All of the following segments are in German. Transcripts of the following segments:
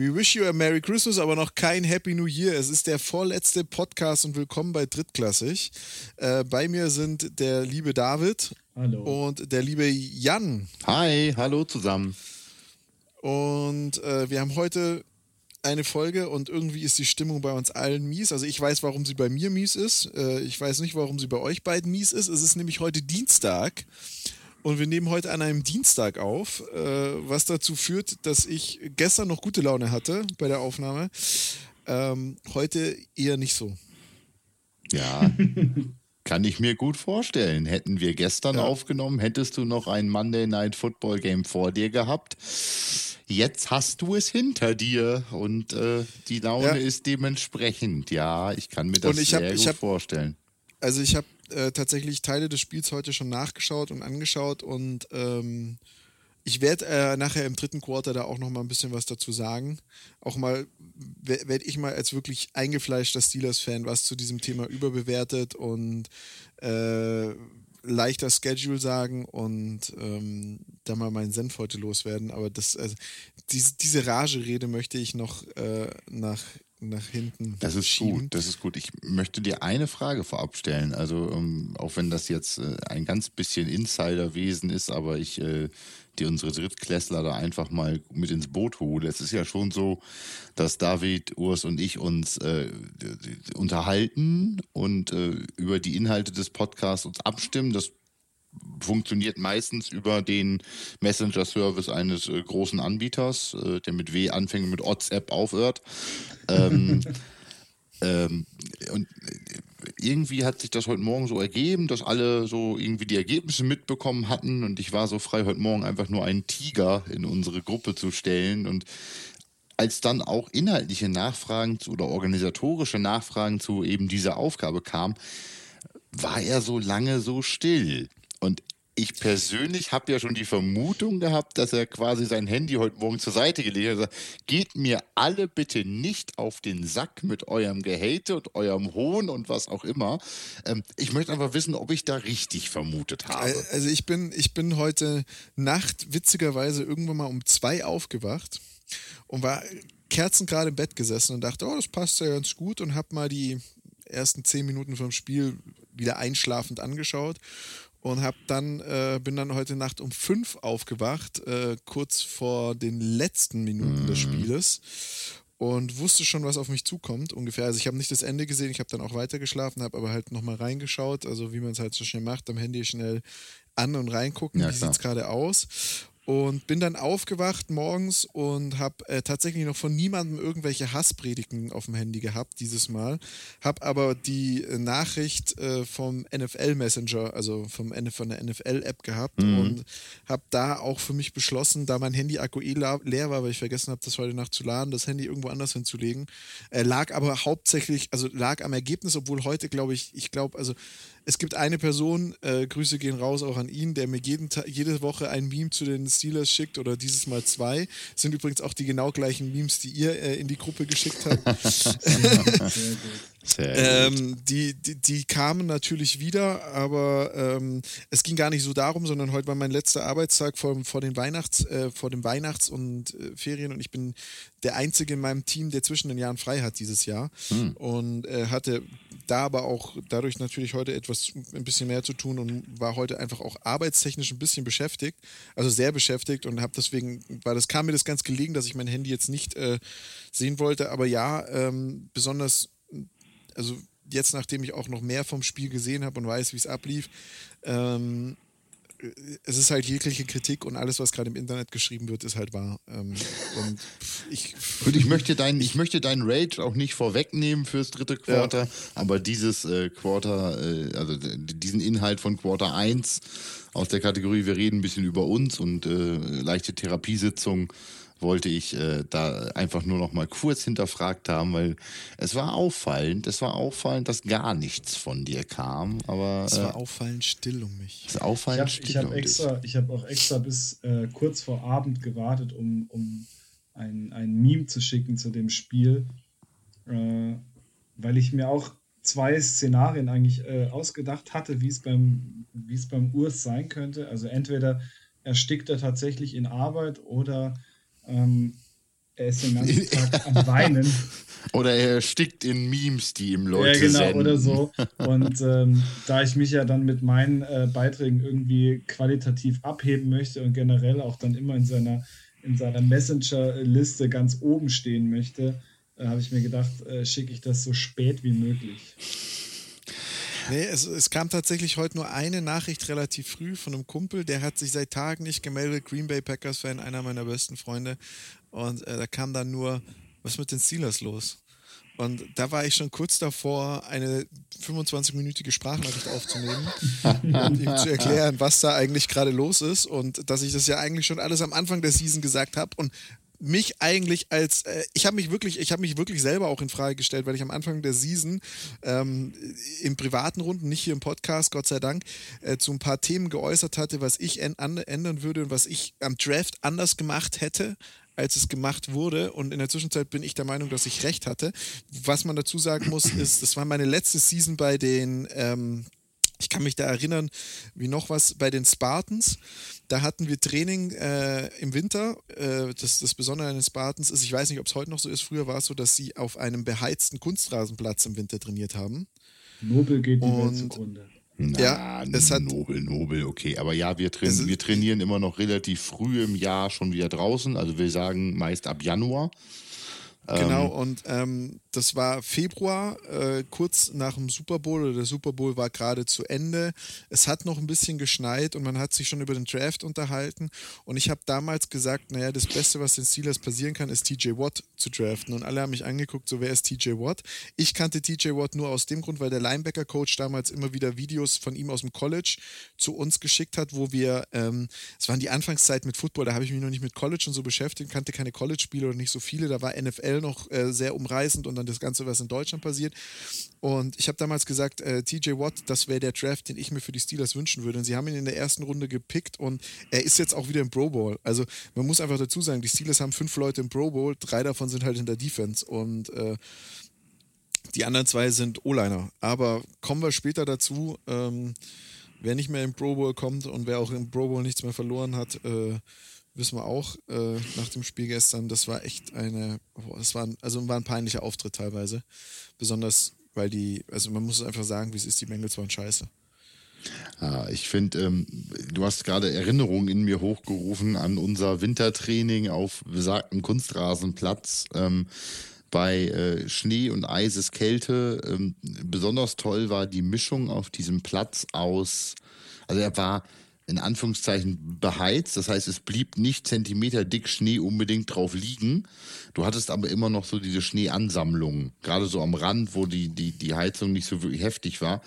We wish you a Merry Christmas, aber noch kein Happy New Year. Es ist der vorletzte Podcast und willkommen bei Drittklassig. Äh, bei mir sind der liebe David hallo. und der liebe Jan. Hi, hallo zusammen. Und äh, wir haben heute eine Folge und irgendwie ist die Stimmung bei uns allen mies. Also ich weiß, warum sie bei mir mies ist. Äh, ich weiß nicht, warum sie bei euch beiden mies ist. Es ist nämlich heute Dienstag. Und wir nehmen heute an einem Dienstag auf, äh, was dazu führt, dass ich gestern noch gute Laune hatte bei der Aufnahme. Ähm, heute eher nicht so. Ja, kann ich mir gut vorstellen. Hätten wir gestern ja. aufgenommen, hättest du noch ein Monday Night Football Game vor dir gehabt. Jetzt hast du es hinter dir und äh, die Laune ja. ist dementsprechend. Ja, ich kann mir das sehr hab, gut hab, vorstellen. Also ich habe äh, tatsächlich Teile des Spiels heute schon nachgeschaut und angeschaut und ähm, ich werde äh, nachher im dritten Quarter da auch noch mal ein bisschen was dazu sagen. Auch mal werde ich mal als wirklich eingefleischter Steelers-Fan was zu diesem Thema überbewertet und äh, leichter Schedule sagen und ähm, da mal meinen Senf heute loswerden. Aber das, also, diese, diese Rage-Rede möchte ich noch äh, nach nach hinten. Das ist schieben. gut, das ist gut. Ich möchte dir eine Frage vorab stellen. Also, um, ähm, auch wenn das jetzt äh, ein ganz bisschen Insiderwesen ist, aber ich äh, dir unsere Drittklässler da einfach mal mit ins Boot hole. Es ist ja schon so, dass David, Urs und ich uns äh, unterhalten und äh, über die Inhalte des Podcasts uns abstimmen. Das funktioniert meistens über den Messenger-Service eines äh, großen Anbieters, äh, der mit W anfängt und mit WhatsApp aufhört. ähm, ähm, und äh, irgendwie hat sich das heute Morgen so ergeben, dass alle so irgendwie die Ergebnisse mitbekommen hatten und ich war so frei, heute Morgen einfach nur einen Tiger in unsere Gruppe zu stellen und als dann auch inhaltliche Nachfragen oder organisatorische Nachfragen zu eben dieser Aufgabe kamen, war er so lange so still. Und ich persönlich habe ja schon die Vermutung gehabt, dass er quasi sein Handy heute Morgen zur Seite gelegt hat. Sagt, Geht mir alle bitte nicht auf den Sack mit eurem Gehate und eurem Hohn und was auch immer. Ähm, ich möchte einfach wissen, ob ich da richtig vermutet habe. Also ich bin, ich bin heute Nacht witzigerweise irgendwann mal um zwei aufgewacht und war Kerzen gerade im Bett gesessen und dachte, oh, das passt ja ganz gut und habe mal die ersten zehn Minuten vom Spiel wieder einschlafend angeschaut und hab dann äh, bin dann heute Nacht um fünf aufgewacht, äh, kurz vor den letzten Minuten mhm. des Spieles und wusste schon, was auf mich zukommt ungefähr. Also ich habe nicht das Ende gesehen, ich habe dann auch weiter geschlafen, habe aber halt nochmal reingeschaut, also wie man es halt so schnell macht, am Handy schnell an und reingucken, ja, wie sieht es gerade aus. Und bin dann aufgewacht morgens und habe äh, tatsächlich noch von niemandem irgendwelche Hasspredigten auf dem Handy gehabt dieses Mal. Habe aber die äh, Nachricht äh, vom NFL Messenger, also vom, von der NFL-App gehabt mhm. und habe da auch für mich beschlossen, da mein Handy-Akku eh leer war, weil ich vergessen habe, das heute Nacht zu laden, das Handy irgendwo anders hinzulegen. Äh, lag aber hauptsächlich, also lag am Ergebnis, obwohl heute glaube ich, ich glaube, also es gibt eine Person, äh, Grüße gehen raus auch an ihn, der mir jeden jede Woche ein Meme zu den Steelers schickt oder dieses Mal zwei. Das sind übrigens auch die genau gleichen Memes, die ihr äh, in die Gruppe geschickt habt. ähm, die, die, die, kamen natürlich wieder, aber ähm, es ging gar nicht so darum, sondern heute war mein letzter Arbeitstag vor, vor, den Weihnachts, äh, vor dem Weihnachts- und äh, Ferien und ich bin der Einzige in meinem Team, der zwischen den Jahren frei hat dieses Jahr hm. und äh, hatte da aber auch dadurch natürlich heute etwas ein bisschen mehr zu tun und war heute einfach auch arbeitstechnisch ein bisschen beschäftigt, also sehr beschäftigt und habe deswegen, weil das kam mir das ganz gelegen, dass ich mein Handy jetzt nicht äh, sehen wollte, aber ja, ähm, besonders also jetzt nachdem ich auch noch mehr vom Spiel gesehen habe und weiß, wie es ablief, ähm, es ist halt jegliche Kritik und alles, was gerade im Internet geschrieben wird, ist halt wahr. Ähm, und ich, und ich möchte deinen, ich möchte deinen Rage auch nicht vorwegnehmen fürs dritte Quarter, ja. aber dieses äh, Quarter, äh, also diesen Inhalt von Quarter 1 aus der Kategorie, wir reden ein bisschen über uns und äh, leichte Therapiesitzung wollte ich äh, da einfach nur noch mal kurz hinterfragt haben, weil es war auffallend, es war auffallend, dass gar nichts von dir kam, aber es war äh, auffallend still um mich. Es war auffallend ich hab, still ich hab um extra, dich. Ich habe auch extra bis äh, kurz vor Abend gewartet, um, um ein, ein Meme zu schicken zu dem Spiel, äh, weil ich mir auch zwei Szenarien eigentlich äh, ausgedacht hatte, wie es beim wie es beim Urs sein könnte. Also entweder erstickt er tatsächlich in Arbeit oder ähm, er ist den ganzen Tag am Weinen. Oder er erstickt in Memes, die ihm Leute Ja, genau, senden. oder so. Und ähm, da ich mich ja dann mit meinen äh, Beiträgen irgendwie qualitativ abheben möchte und generell auch dann immer in seiner, in seiner Messenger-Liste ganz oben stehen möchte, äh, habe ich mir gedacht, äh, schicke ich das so spät wie möglich. Nee, es, es kam tatsächlich heute nur eine Nachricht relativ früh von einem Kumpel, der hat sich seit Tagen nicht gemeldet, Green Bay Packers-Fan, einer meiner besten Freunde. Und äh, da kam dann nur, was mit den Steelers los? Und da war ich schon kurz davor, eine 25-minütige Sprachnachricht aufzunehmen und ihm zu erklären, was da eigentlich gerade los ist und dass ich das ja eigentlich schon alles am Anfang der Season gesagt habe und mich eigentlich als äh, ich habe mich wirklich ich habe mich wirklich selber auch in Frage gestellt, weil ich am Anfang der Season ähm, in privaten Runden, nicht hier im Podcast, Gott sei Dank, äh, zu ein paar Themen geäußert hatte, was ich ändern würde und was ich am Draft anders gemacht hätte als es gemacht wurde. Und in der Zwischenzeit bin ich der Meinung, dass ich recht hatte. Was man dazu sagen muss, ist, das war meine letzte Season bei den, ähm, ich kann mich da erinnern, wie noch was, bei den Spartans. Da hatten wir Training äh, im Winter. Äh, das, das Besondere an den Spartans ist, ich weiß nicht, ob es heute noch so ist, früher war es so, dass sie auf einem beheizten Kunstrasenplatz im Winter trainiert haben. Nobel geht die Welt Und- zugrunde. Na, Ja, es hat- Nobel, Nobel, okay. Aber ja, wir, train wir trainieren immer noch relativ früh im Jahr schon wieder draußen. Also wir sagen meist ab Januar. Genau, und ähm, das war Februar, äh, kurz nach dem Super Bowl, oder der Super Bowl war gerade zu Ende. Es hat noch ein bisschen geschneit und man hat sich schon über den Draft unterhalten. Und ich habe damals gesagt, naja, das Beste, was den Steelers passieren kann, ist TJ Watt zu draften. Und alle haben mich angeguckt, so wer ist TJ Watt? Ich kannte TJ Watt nur aus dem Grund, weil der Linebacker-Coach damals immer wieder Videos von ihm aus dem College zu uns geschickt hat, wo wir, ähm, es waren die Anfangszeit mit Football, da habe ich mich noch nicht mit College und so beschäftigt, kannte keine College-Spiele oder nicht so viele, da war NFL noch äh, sehr umreißend und dann das Ganze, was in Deutschland passiert. Und ich habe damals gesagt, äh, TJ Watt, das wäre der Draft, den ich mir für die Steelers wünschen würde. Und sie haben ihn in der ersten Runde gepickt und er ist jetzt auch wieder im Pro Bowl. Also man muss einfach dazu sagen, die Steelers haben fünf Leute im Pro Bowl, drei davon sind halt in der Defense und äh, die anderen zwei sind O-Liner. Aber kommen wir später dazu. Ähm, wer nicht mehr im Pro Bowl kommt und wer auch im Pro Bowl nichts mehr verloren hat, äh, wissen wir auch äh, nach dem Spiel gestern. Das war echt eine, boah, das war ein, also war ein peinlicher Auftritt teilweise. Besonders, weil die, also man muss es einfach sagen, wie es ist, die Bengals waren scheiße. Ja, ich finde, ähm, du hast gerade Erinnerungen in mir hochgerufen an unser Wintertraining auf besagtem Kunstrasenplatz. Ähm, bei äh, Schnee und Eiseskälte. Ähm, besonders toll war die Mischung auf diesem Platz aus, also er war in Anführungszeichen beheizt, das heißt, es blieb nicht Zentimeter dick Schnee unbedingt drauf liegen. Du hattest aber immer noch so diese Schneeansammlungen, gerade so am Rand, wo die, die, die Heizung nicht so wirklich heftig war.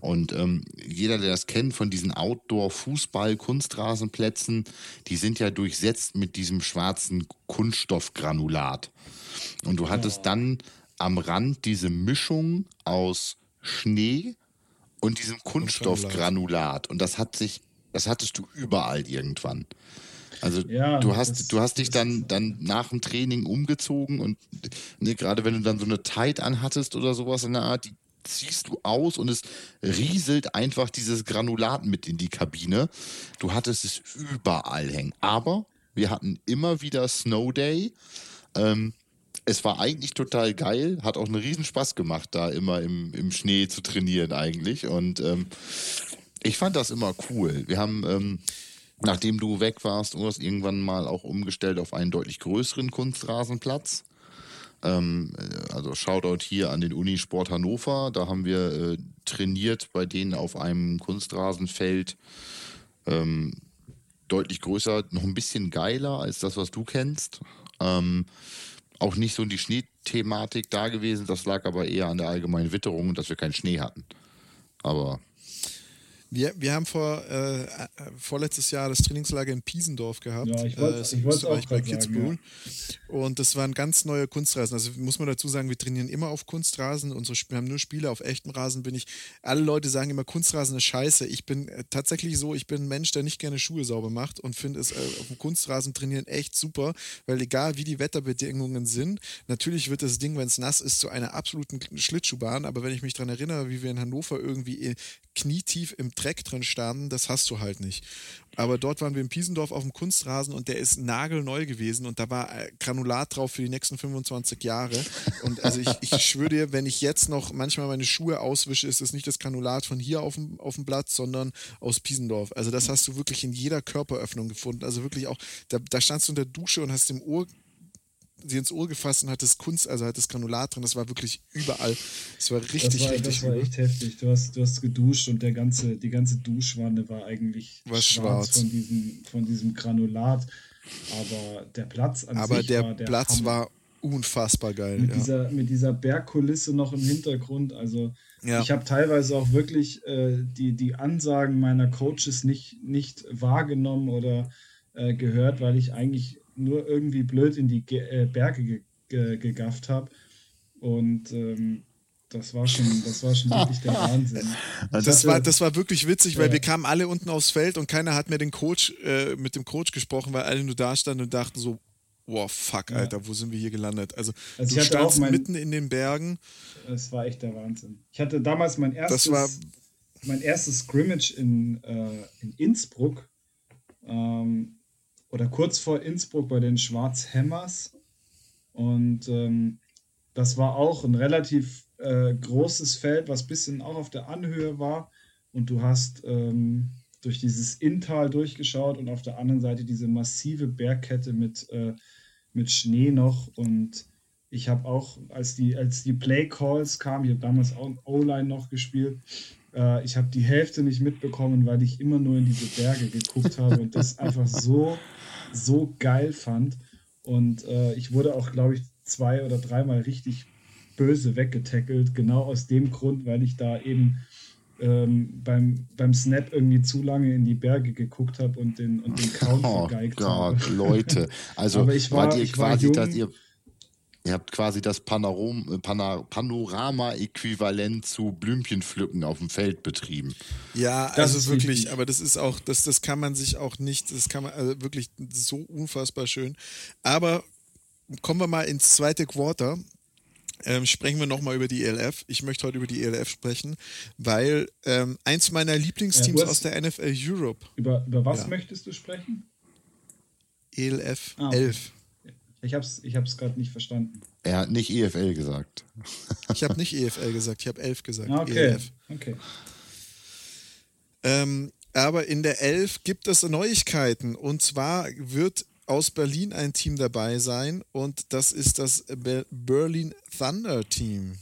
Und ähm, jeder, der das kennt von diesen Outdoor-Fußball-Kunstrasenplätzen, die sind ja durchsetzt mit diesem schwarzen Kunststoffgranulat. Und du hattest dann am Rand diese Mischung aus Schnee und diesem Kunststoffgranulat. Und das hat sich, das hattest du überall irgendwann. Also Ja, du hast, das- du hast dich dann, dann nach dem Training umgezogen und ne, gerade wenn du dann so eine Tight anhattest oder sowas in der Art, die ziehst du aus und es rieselt einfach dieses Granulat mit in die Kabine. Du hattest es überall hängen. Aber wir hatten immer wieder Snow Day. Ähm, es war eigentlich total geil, hat auch einen Riesenspaß gemacht, da immer im, im Schnee zu trainieren eigentlich. Und ähm, ich fand das immer cool. Wir haben, ähm, nachdem du weg warst, Urs, irgendwann mal auch umgestellt auf einen deutlich größeren Kunstrasenplatz. Ähm, äh, also Shoutout hier an den Unisport Hannover. Da haben wir äh, trainiert bei denen auf einem Kunstrasenfeld. Ähm, deutlich größer, noch ein bisschen geiler als das, was du kennst. Ähm, auch nicht so die Schneethematik da gewesen. Das lag aber eher an der allgemeinen Witterung dass wir keinen Schnee hatten. Aber Wir, wir haben vor, äh, äh, vorletztes Jahr das Trainingslager in Piesendorf gehabt. Ja, ich äh, ich in wollt's Österreich auch bei Kitzbühel. Und das waren ganz neue Kunstrasen. Also muss man dazu sagen, wir trainieren immer auf Kunstrasen. Unsere wir haben nur Spiele auf echtem Rasen. Bin ich. Alle Leute sagen immer, Kunstrasen ist scheiße. Ich bin äh, tatsächlich so, ich bin ein Mensch, der nicht gerne Schuhe sauber macht und finde es äh, auf dem Kunstrasen trainieren echt super, weil egal wie die Wetterbedingungen sind, natürlich wird das Ding, wenn es nass ist, zu einer absoluten Schlittschuhbahn. Aber wenn ich mich daran erinnere, wie wir in Hannover irgendwie äh, knietief im Dreck drin standen, das hast du halt nicht. Aber dort waren wir in Piesendorf auf dem Kunstrasen und der ist nagelneu gewesen und da war äh, Granulat drauf für die nächsten 25 Jahre. Und also ich, ich schwöre dir, wenn ich jetzt noch manchmal meine Schuhe auswische, ist es nicht das Granulat von hier auf dem, auf dem Platz, sondern aus Piesendorf. Also das hast du wirklich in jeder Körperöffnung gefunden. Also wirklich auch, da, da standst du in der Dusche und hast im Ohr sie ins Ohr gefasst und hat das Kunst, also hat das Granulat drin, das war wirklich überall. Das war richtig, das war, richtig. Das war echt heftig. Du hast, du hast geduscht und der ganze, die ganze Duschwanne war eigentlich war schwarz, schwarz. Von, diesem, von diesem Granulat. Aber der Platz an Aber sich der war der Platz Hammer. war unfassbar geil. mit, ja. dieser, mit dieser Bergkulisse noch im Hintergrund. Also Ja. ich habe teilweise auch wirklich äh, die, die Ansagen meiner Coaches nicht, nicht wahrgenommen oder äh, gehört, weil ich eigentlich nur irgendwie blöd in die Ge äh, Berge ge ge gegafft habe. Und ähm, das war schon, das war schon wirklich der Wahnsinn. Also Das hatte- war, das war wirklich witzig, weil Ja. wir kamen alle unten aufs Feld und keiner hat mehr den Coach, äh, mit dem Coach gesprochen, weil alle nur da standen und dachten so, wow, fuck, Ja. Alter, wo sind wir hier gelandet? Also, Also du ich hatte auch standst mein- mitten in den Bergen. Es war echt der Wahnsinn. Ich hatte damals mein erstes, Das war, mein erstes Scrimmage in, äh, in Innsbruck ähm, oder kurz vor Innsbruck bei den Schwarzhämmers. Und ähm, das war auch ein relativ äh, großes Feld, was ein bisschen auch auf der Anhöhe war. Und du hast ähm, durch dieses Inntal durchgeschaut und auf der anderen Seite diese massive Bergkette mit, äh, mit Schnee noch. Und ich habe auch, als die, als die Play Calls kamen, ich habe damals auch O-Line noch gespielt, äh, ich habe die Hälfte nicht mitbekommen, weil ich immer nur in diese Berge geguckt habe und das einfach so, so geil fand. Und äh, ich wurde auch, glaube ich, zwei oder dreimal richtig böse weggetackelt, genau aus dem Grund, weil ich da eben ähm, beim, beim Snap irgendwie zu lange in die Berge geguckt habe und den, und den Count Oh vergeigt Gott, habe. Leute. Also Aber ich war- wart ihr ich war quasi, jung. dass ihr, ihr habt quasi das Panoram, äh, Pana, Panorama-Äquivalent zu Blümchenpflücken auf dem Feld betrieben. ja, Das also ist wirklich, aber das ist auch, das, das kann man sich auch nicht, das kann man, also wirklich so unfassbar schön. Aber kommen wir mal ins zweite Quarter. Ähm, sprechen wir nochmal über die ELF. Ich möchte heute über die ELF sprechen, weil ähm, eins meiner Lieblingsteams Ja, aus der NFL Europe, Über, über was Ja. möchtest du sprechen? ELF Ah, okay. 11. Ich habe es ich hab's gerade nicht verstanden. Er hat nicht EFL gesagt. Ich habe nicht EFL gesagt, ich habe 11 gesagt. Ah, Okay. ELF. okay. Ähm, aber in der 11 gibt es Neuigkeiten. Und zwar wird aus Berlin ein Team dabei sein und das ist das Be Berlin Thunder Team.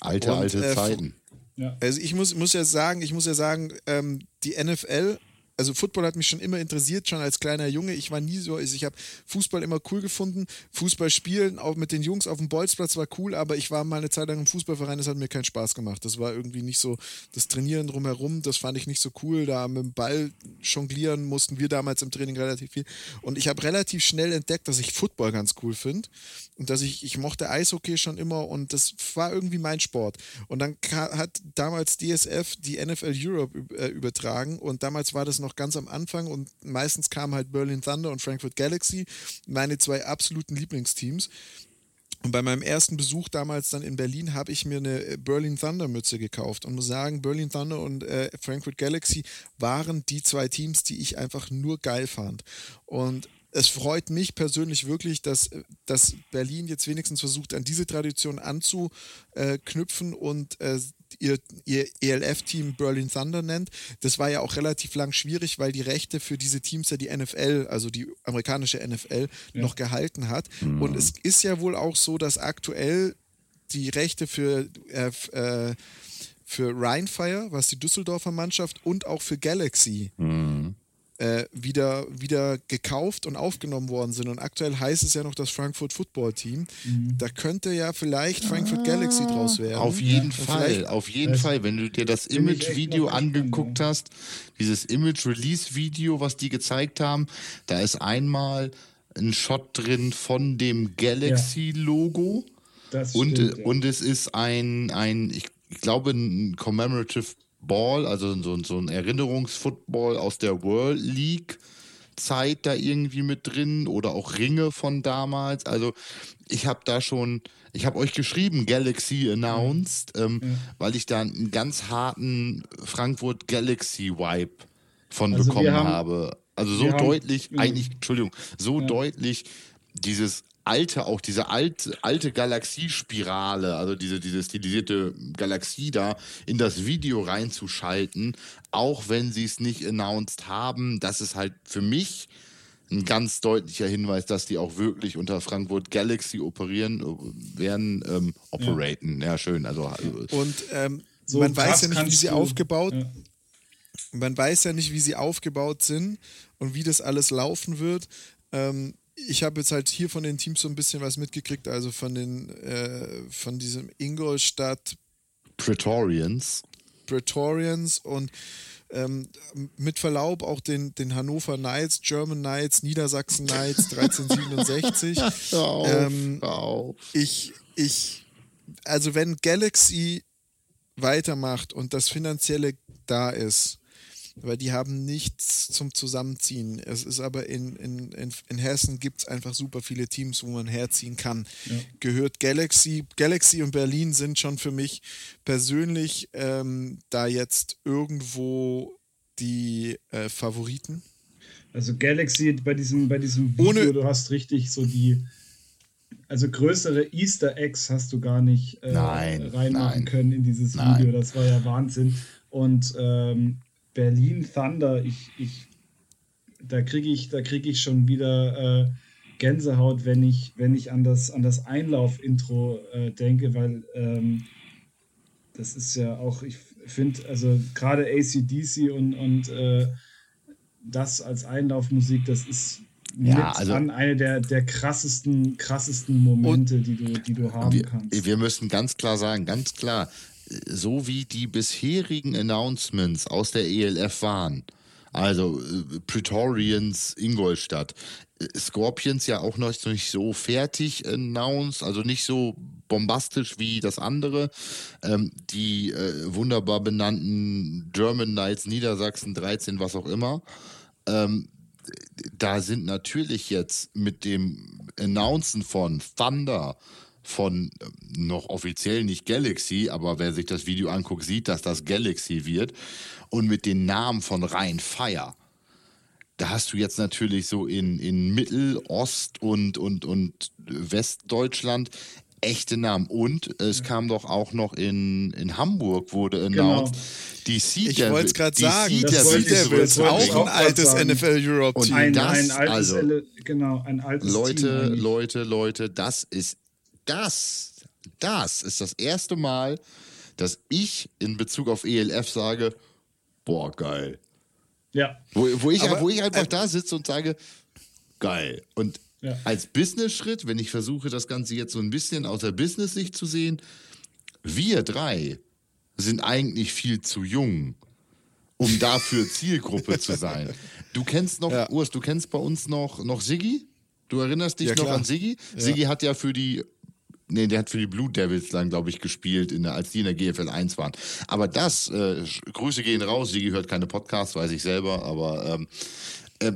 Alte, Und, alte äh, Zeiten. Ja. Also ich muss, muss ja sagen, ich muss ja sagen, ähm, die NFL, also Football hat mich schon immer interessiert, schon als kleiner Junge. Ich war nie so, also ich habe Fußball immer cool gefunden. Fußball spielen, auch mit den Jungs auf dem Bolzplatz war cool, aber ich war mal eine Zeit lang im Fußballverein, das hat mir keinen Spaß gemacht. Das war irgendwie nicht so, das Trainieren drumherum, das fand ich nicht so cool. Da mit dem Ball jonglieren mussten wir damals im Training relativ viel. Und ich habe relativ schnell entdeckt, dass ich Football ganz cool finde und dass ich, ich mochte Eishockey schon immer und das war irgendwie mein Sport. Und dann hat damals DSF die NFL Europe äh, übertragen und damals war das noch ganz am Anfang und meistens kamen halt Berlin Thunder und Frankfurt Galaxy, meine zwei absoluten Lieblingsteams. Und bei meinem ersten Besuch damals dann in Berlin habe ich mir eine äh, Berlin Thunder Mütze gekauft und muss sagen, Berlin Thunder und äh, Frankfurt Galaxy waren die zwei Teams, die ich einfach nur geil fand. Und es freut mich persönlich wirklich, dass, äh, dass Berlin jetzt wenigstens versucht, an diese Tradition anzuknüpfen und äh, ihr, ihr ELF-Team Berlin Thunder nennt. Das war ja auch relativ lang schwierig, weil die Rechte für diese Teams ja die NFL, also die amerikanische NFL, noch gehalten hat. Und es ist ja wohl auch so, dass aktuell die Rechte für, äh, äh, für Rheinfire, was die Düsseldorfer Mannschaft, und auch für Galaxy äh, wieder, wieder gekauft und aufgenommen worden sind. Und aktuell heißt es ja noch das Frankfurt Football Team. Da könnte ja vielleicht Frankfurt Galaxy draus werden. Auf jeden Und Fall, auf jeden Das Fall. Wenn du dir das Image-Video angeguckt ja. hast, dieses Image-Release-Video, was die gezeigt haben, da ist einmal ein Shot drin von dem Galaxy-Logo Das und, stimmt, ja. und es ist ein, ein ich glaube, ein Commemorative Ball, also so, so ein Erinnerungsfootball aus der World League Zeit da irgendwie mit drin oder auch Ringe von damals. Also ich habe da schon, ich habe euch geschrieben, Galaxy announced, ähm, ja. weil ich da einen ganz harten Frankfurt Galaxy Vibe von also bekommen haben, habe. Also so deutlich, haben, eigentlich, Entschuldigung, so ja. deutlich dieses alte, auch diese alte, alte Galaxiespirale, also diese, diese stilisierte Galaxie da, in das Video reinzuschalten, auch wenn sie es nicht announced haben, das ist halt für mich ein ganz deutlicher Hinweis, dass die auch wirklich unter Frankfurt Galaxy operieren werden, ähm, operaten. Ja. ja. schön. Also, also Und ähm, so man weiß ja nicht, wie sie aufgebaut. Ja. Man weiß ja nicht, wie sie aufgebaut sind und wie das alles laufen wird. Ähm, ich habe jetzt halt hier von den Teams so ein bisschen was mitgekriegt, also von den äh, von diesem Ingolstadt Praetorians. Praetorians und ähm, mit Verlaub auch den, den Hannover Knights, German Knights, Niedersachsen Knights 1367. auf, ähm, auf. Ich, ich, also wenn Galaxy weitermacht und das Finanzielle da ist, weil die haben nichts zum Zusammenziehen. Es ist aber in, in, in, in Hessen gibt es einfach super viele Teams, wo man herziehen kann. Ja. Gehört Galaxy, Galaxy und Berlin sind schon für mich persönlich ähm, da jetzt irgendwo die äh, Favoriten. Also Galaxy bei diesem, bei diesem Video, Ohne, du hast richtig so die, also größere Easter Eggs hast du gar nicht äh, nein, reinmachen nein, können in dieses nein. Video. Das war ja Wahnsinn. Und ähm, Berlin Thunder, ich, ich, da kriege ich, krieg ich schon wieder äh, Gänsehaut, wenn ich, wenn ich an das, an das Einlauf-Intro äh, denke, weil ähm, das ist ja auch, ich finde, also gerade ACDC und, und äh, das als Einlaufmusik, das ist ja, also, an eine der, der krassesten, krassesten Momente, die du, die du haben wir, kannst. Wir müssen ganz klar sagen, ganz klar, so wie die bisherigen Announcements aus der ELF waren, also äh, Praetorians Ingolstadt, äh, Scorpions ja auch noch nicht so fertig announced, also nicht so bombastisch wie das andere. Ähm, die äh, wunderbar benannten German Knights Niedersachsen 13, was auch immer. Ähm, da sind natürlich jetzt mit dem Announcen von Thunder, von ähm, noch offiziell nicht Galaxy, aber wer sich das Video anguckt, sieht, dass das Galaxy wird. Und mit den Namen von Rhein Fire. Da hast du jetzt natürlich so in, in Mittel-, Ost- und, und, und Westdeutschland echte Namen. Und es kam doch auch noch in, in Hamburg, wurde announced, genau. die Sea Ich wollte es gerade sagen, das Sea Devils, auch ein altes NFL Europe Team. Das, ein altes, also, genau, ein altes Leute, Team Leute, Leute, das ist das, das ist das erste Mal, dass ich in Bezug auf ELF sage, boah, geil. Ja. Wo, wo, ich, Aber, wo ich einfach äh, da sitze und sage, geil. Und ja. als Business-Schritt, wenn ich versuche, das Ganze jetzt so ein bisschen aus der Business-Sicht zu sehen, wir drei sind eigentlich viel zu jung, um dafür Zielgruppe zu sein. Du kennst noch, ja. Urs, du kennst bei uns noch, noch Siggi? Du erinnerst dich ja, noch an Siggi? Siggi hat ja für die Nee, der hat für die Blue Devils dann, glaube ich, gespielt, in der, als die in der GFL 1 waren. Aber das, äh, Grüße gehen raus, Sigi hört keine Podcasts, weiß ich selber, aber ähm, äh,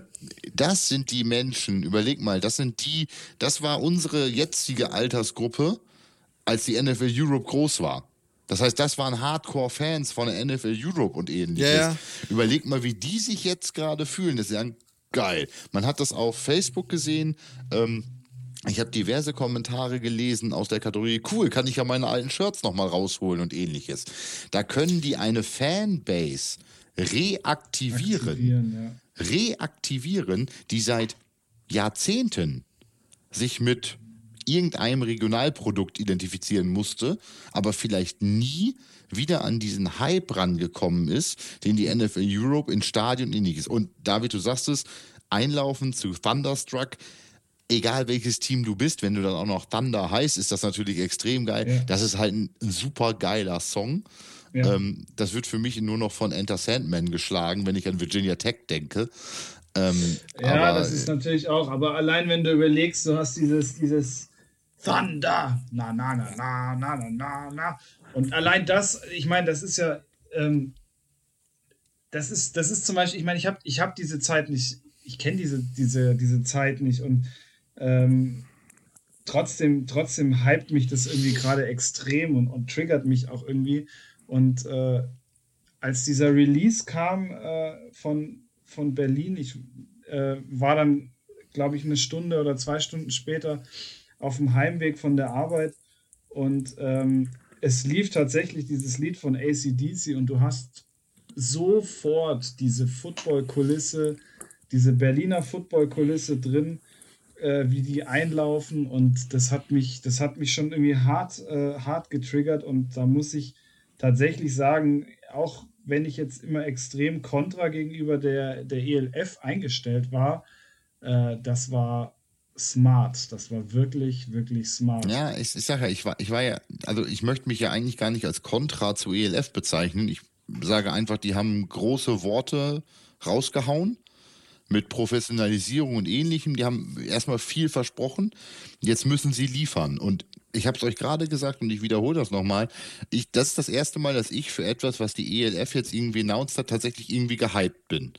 das sind die Menschen, überleg mal, das sind die, das war unsere jetzige Altersgruppe, als die NFL Europe groß war. Das heißt, das waren Hardcore-Fans von der NFL Europe und ähnliches. Yeah. Überleg mal, wie die sich jetzt gerade fühlen. Das ist ja geil. Man hat das auf Facebook gesehen. Ähm, ich habe diverse Kommentare gelesen aus der Kategorie, cool, kann ich ja meine alten Shirts nochmal rausholen und ähnliches. Da können die eine Fanbase reaktivieren, ja. reaktivieren, die seit Jahrzehnten sich mit irgendeinem Regionalprodukt identifizieren musste, aber vielleicht nie wieder an diesen Hype rangekommen ist, den die NFL Europe in Stadien und ähnliches. Und David, du sagst es, einlaufen zu Thunderstruck, egal welches Team du bist, wenn du dann auch noch Thunder heißt, ist das natürlich extrem geil. Ja. Das ist halt ein super geiler Song. Ja. Ähm, das wird für mich nur noch von Enter Sandman geschlagen, wenn ich an Virginia Tech denke. Ähm, ja, das ist natürlich auch, aber allein wenn du überlegst, du hast dieses, dieses Thunder, na, na, na, na, na, na, na, na. Und allein das, ich meine, das ist ja, ähm, das ist, das ist zum Beispiel, ich meine, ich habe ich hab diese Zeit nicht, ich kenne diese, diese, diese Zeit nicht und ähm, trotzdem, trotzdem hypt mich das irgendwie gerade extrem und, und triggert mich auch irgendwie. Und äh, als dieser Release kam äh, von, von Berlin, ich äh, war dann, glaube ich, eine Stunde oder zwei Stunden später auf dem Heimweg von der Arbeit und ähm, es lief tatsächlich dieses Lied von ACDC und du hast sofort diese Football-Kulisse, diese Berliner Football-Kulisse drin, äh, wie die einlaufen und das hat mich, das hat mich schon irgendwie hart, äh, hart getriggert und da muss ich tatsächlich sagen, auch wenn ich jetzt immer extrem kontra gegenüber der, der ELF eingestellt war, äh, das war smart. Das war wirklich, wirklich smart. Ja, ich, ich sage ja, ich war, ich war ja, also ich möchte mich ja eigentlich gar nicht als Kontra zu ELF bezeichnen. Ich sage einfach, die haben große Worte rausgehauen mit Professionalisierung und ähnlichem. Die haben erstmal viel versprochen. Jetzt müssen sie liefern. Und ich habe es euch gerade gesagt und ich wiederhole das nochmal. Ich, das ist das erste Mal, dass ich für etwas, was die ELF jetzt irgendwie announced hat, tatsächlich irgendwie gehypt bin.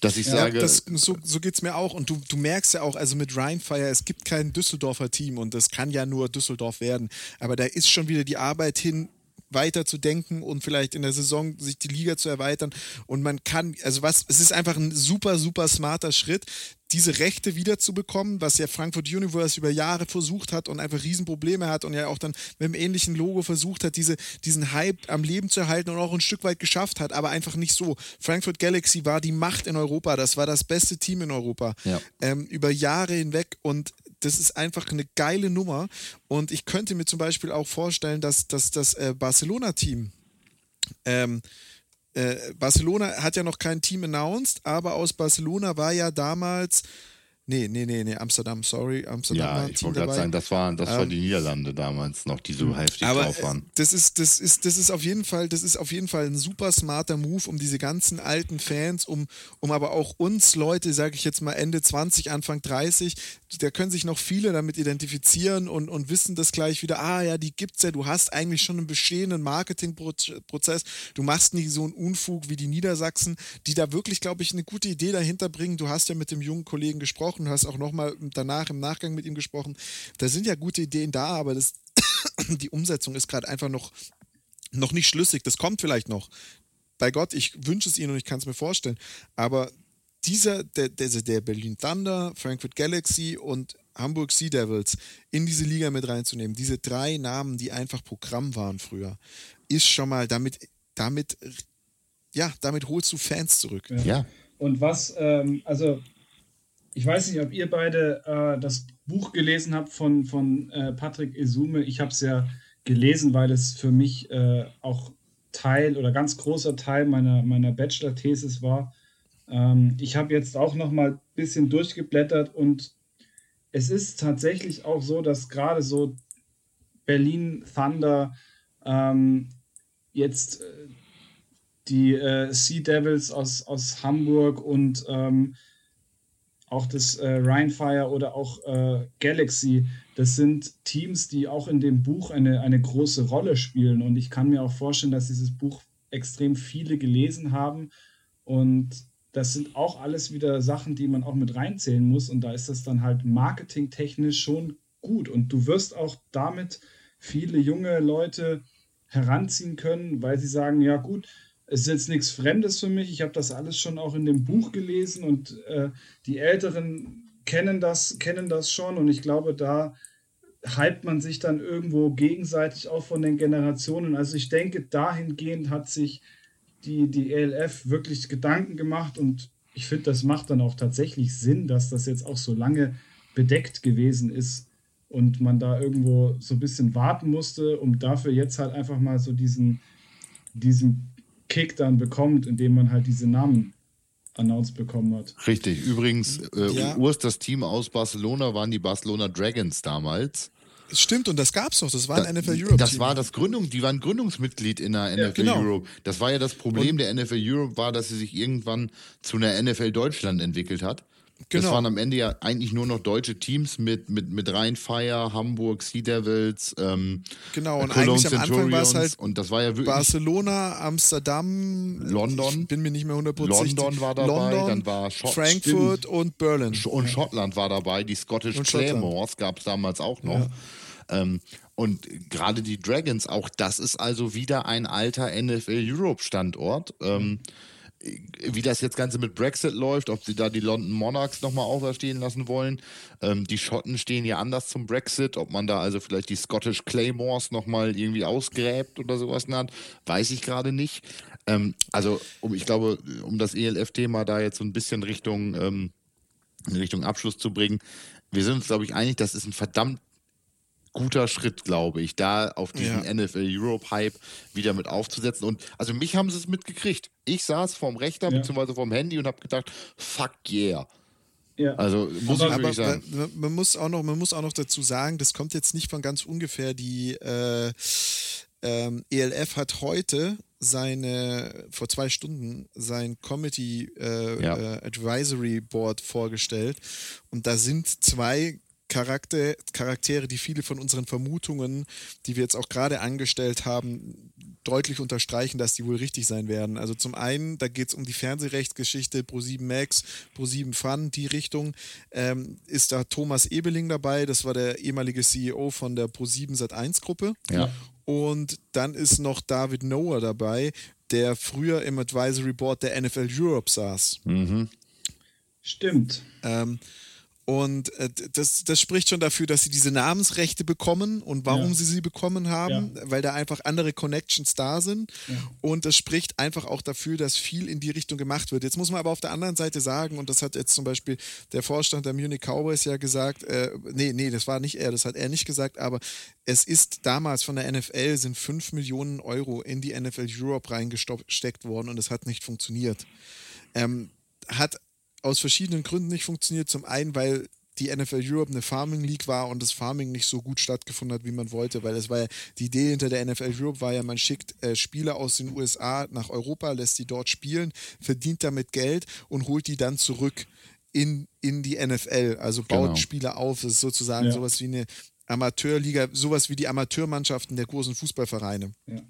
Dass ich ja, sage. Das, so so geht es mir auch. Und du, du merkst ja auch, also mit Rheinfire, es gibt kein Düsseldorfer Team und das kann ja nur Düsseldorf werden. Aber da ist schon wieder die Arbeit hin, weiter zu denken und vielleicht in der Saison sich die Liga zu erweitern. Und man kann, also was, es ist einfach ein super, super smarter Schritt, diese Rechte wiederzubekommen, was ja Frankfurt Universe über Jahre versucht hat und einfach Riesenprobleme hat und ja auch dann mit einem ähnlichen Logo versucht hat, diese, diesen Hype am Leben zu erhalten und auch ein Stück weit geschafft hat, aber einfach nicht so. Frankfurt Galaxy war die Macht in Europa, das war das beste Team in Europa ja. ähm, über Jahre hinweg und das ist einfach eine geile Nummer. Und ich könnte mir zum Beispiel auch vorstellen, dass, dass das äh, Barcelona-Team, ähm, äh, Barcelona hat ja noch kein Team announced, aber aus Barcelona war ja damals Nee, nee, nee, nee, Amsterdam, sorry. Amsterdam ja, ich wollte gerade sagen, das, war, das ähm, war die Niederlande damals noch, die so heftig aber drauf waren. Das ist, das, ist, das ist auf jeden Fall, das ist auf jeden Fall ein super smarter Move, um diese ganzen alten Fans, um, um aber auch uns Leute, sage ich jetzt mal Ende 20, Anfang 30, da können sich noch viele damit identifizieren und, und wissen das gleich wieder, ah ja, die gibt's ja, du hast eigentlich schon einen bestehenden Marketingprozess, du machst nicht so einen Unfug wie die Niedersachsen, die da wirklich, glaube ich, eine gute Idee dahinter bringen. Du hast ja mit dem jungen Kollegen gesprochen, gesprochen, hast auch nochmal danach im Nachgang mit ihm gesprochen. Da sind ja gute Ideen da, aber das, die Umsetzung ist gerade einfach noch, noch nicht schlüssig. Das kommt vielleicht noch. Bei Gott, ich wünsche es Ihnen und ich kann es mir vorstellen. Aber dieser, der, der, der Berlin Thunder, Frankfurt Galaxy und Hamburg Sea Devils in diese Liga mit reinzunehmen, diese drei Namen, die einfach Programm waren früher, ist schon mal damit, damit, ja, damit holst du Fans zurück. Ja. ja. Und was, ähm, also ich weiß nicht, ob ihr beide äh, das Buch gelesen habt von, von äh, Patrick Esume. Ich habe es ja gelesen, weil es für mich äh, auch Teil oder ganz großer Teil meiner, meiner Bachelor-Thesis war. Ähm, ich habe jetzt auch noch mal ein bisschen durchgeblättert und es ist tatsächlich auch so, dass gerade so Berlin Thunder ähm, jetzt äh, die äh, Sea Devils aus, aus Hamburg und ähm, auch das äh, Rhinefire oder auch äh, Galaxy, das sind Teams, die auch in dem Buch eine, eine große Rolle spielen. Und ich kann mir auch vorstellen, dass dieses Buch extrem viele gelesen haben. Und das sind auch alles wieder Sachen, die man auch mit reinzählen muss. Und da ist das dann halt marketingtechnisch schon gut. Und du wirst auch damit viele junge Leute heranziehen können, weil sie sagen, ja gut, ist jetzt nichts Fremdes für mich. Ich habe das alles schon auch in dem Buch gelesen und äh, die Älteren kennen das, kennen das schon und ich glaube, da hypt man sich dann irgendwo gegenseitig auch von den Generationen. Also ich denke, dahingehend hat sich die, die ELF wirklich Gedanken gemacht und ich finde, das macht dann auch tatsächlich Sinn, dass das jetzt auch so lange bedeckt gewesen ist und man da irgendwo so ein bisschen warten musste, um dafür jetzt halt einfach mal so diesen, diesen Kick dann bekommt, indem man halt diese Namen announced bekommen hat. Richtig. Übrigens, äh, ja. Urs, das Team aus Barcelona waren die Barcelona Dragons damals. Stimmt, und das gab's doch. Das war ein da, NFL Europe. Das war das Gründung, die waren Gründungsmitglied in der NFL genau. Europe. Das war ja das Problem und der NFL Europe, war, dass sie sich irgendwann zu einer NFL Deutschland entwickelt hat. Genau. Das waren am Ende ja eigentlich nur noch deutsche Teams mit, mit, mit Rheinfire, Hamburg, Sea Devils, ähm, Genau, und Cologne eigentlich am Anfang war es halt und das war ja wirklich Barcelona, Amsterdam, London. Ich bin mir nicht mehr hundertprozentig. London war dabei, London, dann war Schott, Frankfurt stimmt. und Berlin. Und Schottland war dabei, die Scottish Claymores gab es damals auch noch. Ja. Ähm, und gerade die Dragons, auch das ist also wieder ein alter NFL Europe Standort. Ähm, wie das jetzt Ganze mit Brexit läuft, ob sie da die London Monarchs nochmal auferstehen lassen wollen. Ähm, die Schotten stehen ja anders zum Brexit, ob man da also vielleicht die Scottish Claymores nochmal irgendwie ausgräbt oder sowas hat, weiß ich gerade nicht. Ähm, also, um, ich glaube, um das ELF-Thema da jetzt so ein bisschen Richtung, ähm, Richtung Abschluss zu bringen, wir sind uns, glaube ich, einig, das ist ein verdammt guter Schritt, glaube ich, da auf diesen ja. NFL Europe Hype wieder mit aufzusetzen. Und also mich haben sie es mitgekriegt. Ich saß vorm Rechner ja. bzw. vorm Handy und habe gedacht, fuck yeah. Ja. Also muss aber, ich wirklich sagen. Man, man, muss auch noch, man muss auch noch dazu sagen, das kommt jetzt nicht von ganz ungefähr. Die äh, ähm, ELF hat heute seine, vor zwei Stunden, sein Committee äh, ja. äh, Advisory Board vorgestellt. Und da sind zwei Charakter, Charaktere, die viele von unseren Vermutungen, die wir jetzt auch gerade angestellt haben, deutlich unterstreichen, dass die wohl richtig sein werden. Also zum einen, da geht es um die Fernsehrechtsgeschichte Pro7 Max, Pro7 Fun, die Richtung. Ähm, ist da Thomas Ebeling dabei, das war der ehemalige CEO von der Pro7 Sat1 Gruppe. Ja. Und dann ist noch David Noah dabei, der früher im Advisory Board der NFL Europe saß. Mhm. Stimmt. Ähm, und äh, das, das spricht schon dafür, dass sie diese Namensrechte bekommen und warum ja. sie sie bekommen haben, ja. weil da einfach andere Connections da sind. Ja. Und das spricht einfach auch dafür, dass viel in die Richtung gemacht wird. Jetzt muss man aber auf der anderen Seite sagen, und das hat jetzt zum Beispiel der Vorstand der Munich Cowboys ja gesagt, äh, nee, nee, das war nicht er, das hat er nicht gesagt, aber es ist damals von der NFL sind 5 Millionen Euro in die NFL Europe reingesteckt worden und es hat nicht funktioniert. Ähm, hat aus verschiedenen Gründen nicht funktioniert. Zum einen, weil die NFL Europe eine Farming League war und das Farming nicht so gut stattgefunden hat, wie man wollte, weil es war ja, die Idee hinter der NFL Europe war ja, man schickt äh, Spieler aus den USA nach Europa, lässt die dort spielen, verdient damit Geld und holt die dann zurück in, in die NFL, also baut genau. Spieler auf. Das ist sozusagen ja. sowas wie eine Amateurliga, sowas wie die Amateurmannschaften der großen Fußballvereine. Ja.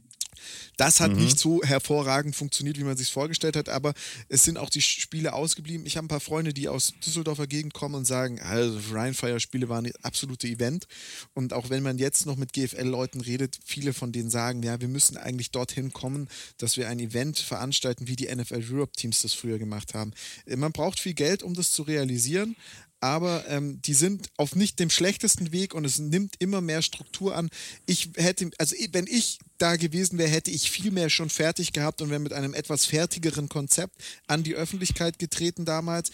Das hat mhm. nicht so hervorragend funktioniert, wie man sich vorgestellt hat, aber es sind auch die Spiele ausgeblieben. Ich habe ein paar Freunde, die aus Düsseldorfer Gegend kommen und sagen, also Rheinfire-Spiele waren ein absolute Event. Und auch wenn man jetzt noch mit GFL-Leuten redet, viele von denen sagen, ja, wir müssen eigentlich dorthin kommen, dass wir ein Event veranstalten, wie die NFL Europe-Teams das früher gemacht haben. Man braucht viel Geld, um das zu realisieren, aber ähm, die sind auf nicht dem schlechtesten Weg und es nimmt immer mehr Struktur an. Ich hätte, also wenn ich da gewesen wäre, hätte ich viel mehr schon fertig gehabt und wäre mit einem etwas fertigeren Konzept an die Öffentlichkeit getreten damals.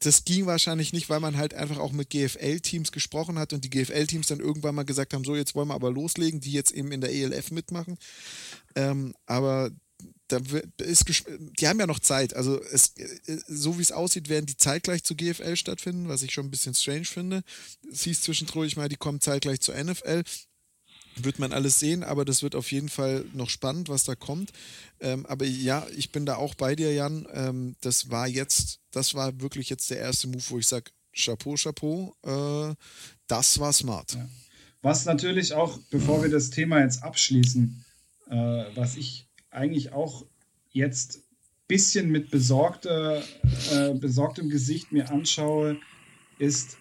Das ging wahrscheinlich nicht, weil man halt einfach auch mit GFL-Teams gesprochen hat und die GFL-Teams dann irgendwann mal gesagt haben, so jetzt wollen wir aber loslegen, die jetzt eben in der ELF mitmachen. Ähm, aber da ist die haben ja noch Zeit. Also es, äh, so wie es aussieht, werden die zeitgleich zu GFL stattfinden, was ich schon ein bisschen strange finde. Es hieß zwischendurch mal, die kommen zeitgleich zur NFL. Wird man alles sehen, aber das wird auf jeden Fall noch spannend, was da kommt. Ähm, aber ja, ich bin da auch bei dir, Jan. Ähm, das war jetzt, das war wirklich jetzt der erste Move, wo ich sage, Chapeau, Chapeau, äh, das war smart. Ja. Was natürlich auch, bevor wir das Thema jetzt abschließen, äh, was ich eigentlich auch jetzt ein bisschen mit besorgter, äh, besorgtem Gesicht mir anschaue, ist,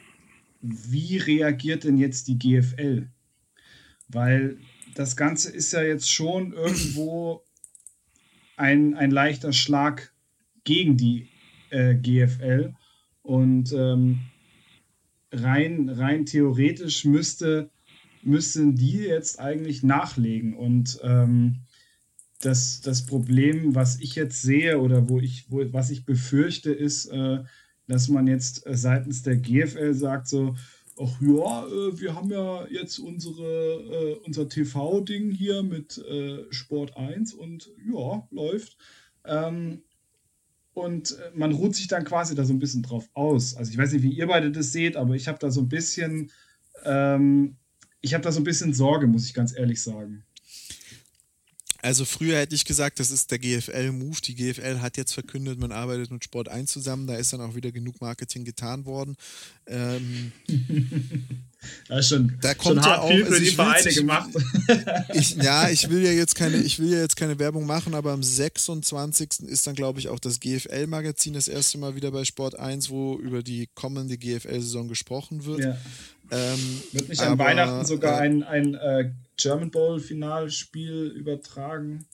wie reagiert denn jetzt die GFL? Weil das Ganze ist ja jetzt schon irgendwo ein, ein leichter Schlag gegen die äh, GFL. Und ähm, rein, rein theoretisch müsste, müssten die jetzt eigentlich nachlegen. Und ähm, das, das Problem, was ich jetzt sehe oder wo ich, wo, was ich befürchte, ist, äh, dass man jetzt äh, seitens der GFL sagt so, ach ja, äh, wir haben ja jetzt unsere, äh, unser TV-Ding hier mit Sport 1 und ja, läuft. Ähm, und man ruht sich dann quasi da so ein bisschen drauf aus. Also ich weiß nicht, wie ihr beide das seht, aber ich habe da so ein bisschen, ähm, ich habe da so ein bisschen Sorge, muss ich ganz ehrlich sagen. Also früher hätte ich gesagt, das ist der GFL-Move. Die GFL hat jetzt verkündet, man arbeitet mit Sport 1 zusammen. Da ist dann auch wieder genug Marketing getan worden. Ähm, ja, schon, da kommt schon ja auch, viel für also die ich Vereine will's- gemacht. ich, ja, ich will ja jetzt keine, ich will ja jetzt keine Werbung machen, aber am 26. ist dann, glaube ich, auch das GFL-Magazin das erste Mal wieder bei Sport 1, wo über die kommende GFL-Saison gesprochen wird. ja. Ähm, Wird nicht an Weihnachten sogar äh, ein, ein äh, German Bowl-Finalspiel übertragen?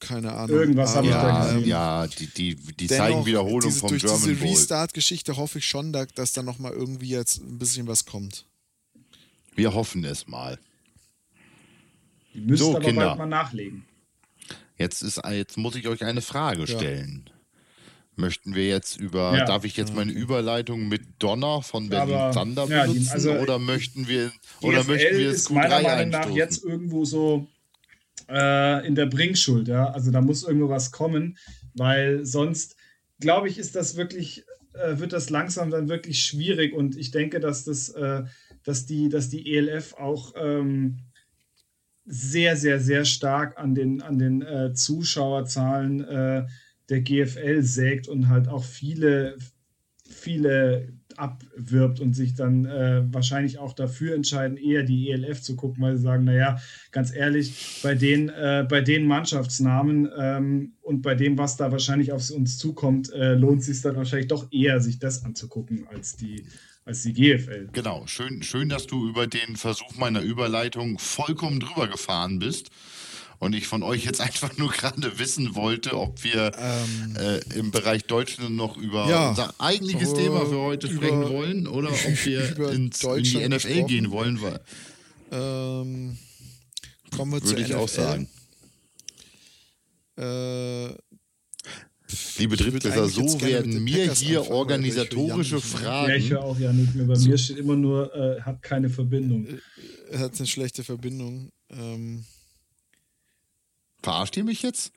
keine Ahnung. Irgendwas hab ich da Ja, gesehen. ja, die, die, die dennoch, zeigen Wiederholung diese, vom durch German diese Bowl. Restart-Geschichte hoffe ich schon, da, dass da nochmal irgendwie jetzt ein bisschen was kommt. Wir hoffen es mal. Die müsst So, aber Kinder. bald mal nachlegen. Jetzt, ist, jetzt muss ich euch eine Frage Ja. Möchten wir jetzt über, Ja. darf ich jetzt meine Überleitung mit Donner von Berlin Aber, Thunder ja, benutzen also, oder möchten wir, oder GFL möchten wir es ist meiner Q3 Meinung nach einstoßen? jetzt irgendwo so äh, in der Bringschuld, ja. Also da muss irgendwo was kommen, weil sonst, glaube ich, ist das wirklich, äh, wird das langsam dann wirklich schwierig und ich denke, dass das, äh, dass die, dass die ELF auch ähm, sehr, sehr, sehr stark an den, an den äh, Zuschauerzahlen äh, der GFL sägt und halt auch viele, viele abwirbt und sich dann äh, wahrscheinlich auch dafür entscheiden, eher die ELF zu gucken, weil sie sagen, naja, ganz ehrlich, bei den, äh, bei den Mannschaftsnamen ähm, und bei dem, was da wahrscheinlich auf uns zukommt, äh, lohnt es sich dann wahrscheinlich doch eher, sich das anzugucken als die, als die GFL. Genau, schön, schön, dass du über den Versuch meiner Überleitung vollkommen drüber gefahren bist. Und ich von euch jetzt einfach nur gerade wissen wollte, ob wir äh, im Bereich Deutschland noch über Ähm. Ja. unser eigentliches Äh, Thema für heute über- sprechen wollen oder ob wir über ins, in die NFL gesprochen. gehen wollen, weil, Ähm, kommen wir würde zur ich auch NFL. sagen. Äh, Liebe jetzt so werden den mir Packers hier anfangen, organisatorische Fragen. Ja, ich höre auch ja nicht mehr. Bei mir steht immer nur, äh, hat keine Verbindung. er hat eine schlechte Verbindung. Ähm, Verarscht ihr mich jetzt?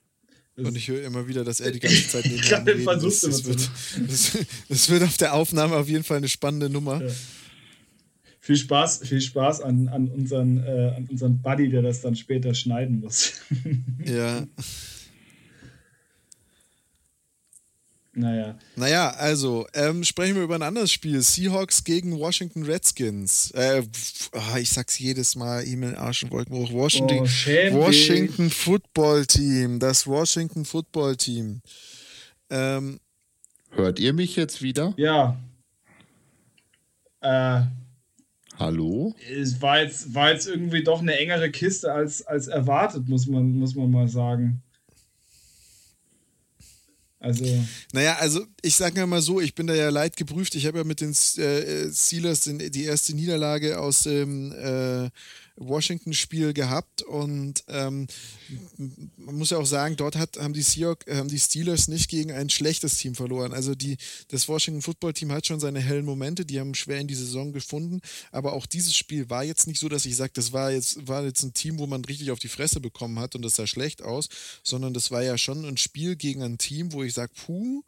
und ich höre immer wieder, dass er die ganze Zeit neben Ich hab mir den redet. versucht Das, wird, das, das wird auf der Aufnahme auf jeden Fall eine spannende Nummer. Ja. Viel Spaß, viel Spaß an, an, unseren, äh, an unseren Buddy, der das dann später schneiden muss. Ja. naja. Naja, also, ähm, sprechen wir über ein anderes Spiel. Seahawks gegen Washington Redskins. Äh, ah, ich sag's jedes Mal, E-Mail, Arsch und Wolkenbruch. Washington, Oh. Washington Football Team. Das Washington Football Team. Ähm, Hört ihr mich jetzt wieder? Ja. Äh, Hallo? es war jetzt, war jetzt irgendwie doch eine engere Kiste als, als erwartet, muss man, muss man mal sagen. Also, Naja, also ich sage ja mal so, ich bin da ja leid geprüft. Ich habe ja mit den äh, Steelers den, die erste Niederlage aus dem äh, Washington-Spiel gehabt und ähm, man muss ja auch sagen, dort hat, haben, die Seahawks, haben die Steelers nicht gegen ein schlechtes Team verloren. Also die, das Washington Football Team hat schon seine hellen Momente, die haben schwer in die Saison gefunden, aber auch dieses Spiel war jetzt nicht so, dass ich sage, das war jetzt, war jetzt ein Team, wo man richtig auf die Fresse bekommen hat und das sah schlecht aus, sondern das war ja schon ein Spiel gegen ein Team, wo ich sage, puh,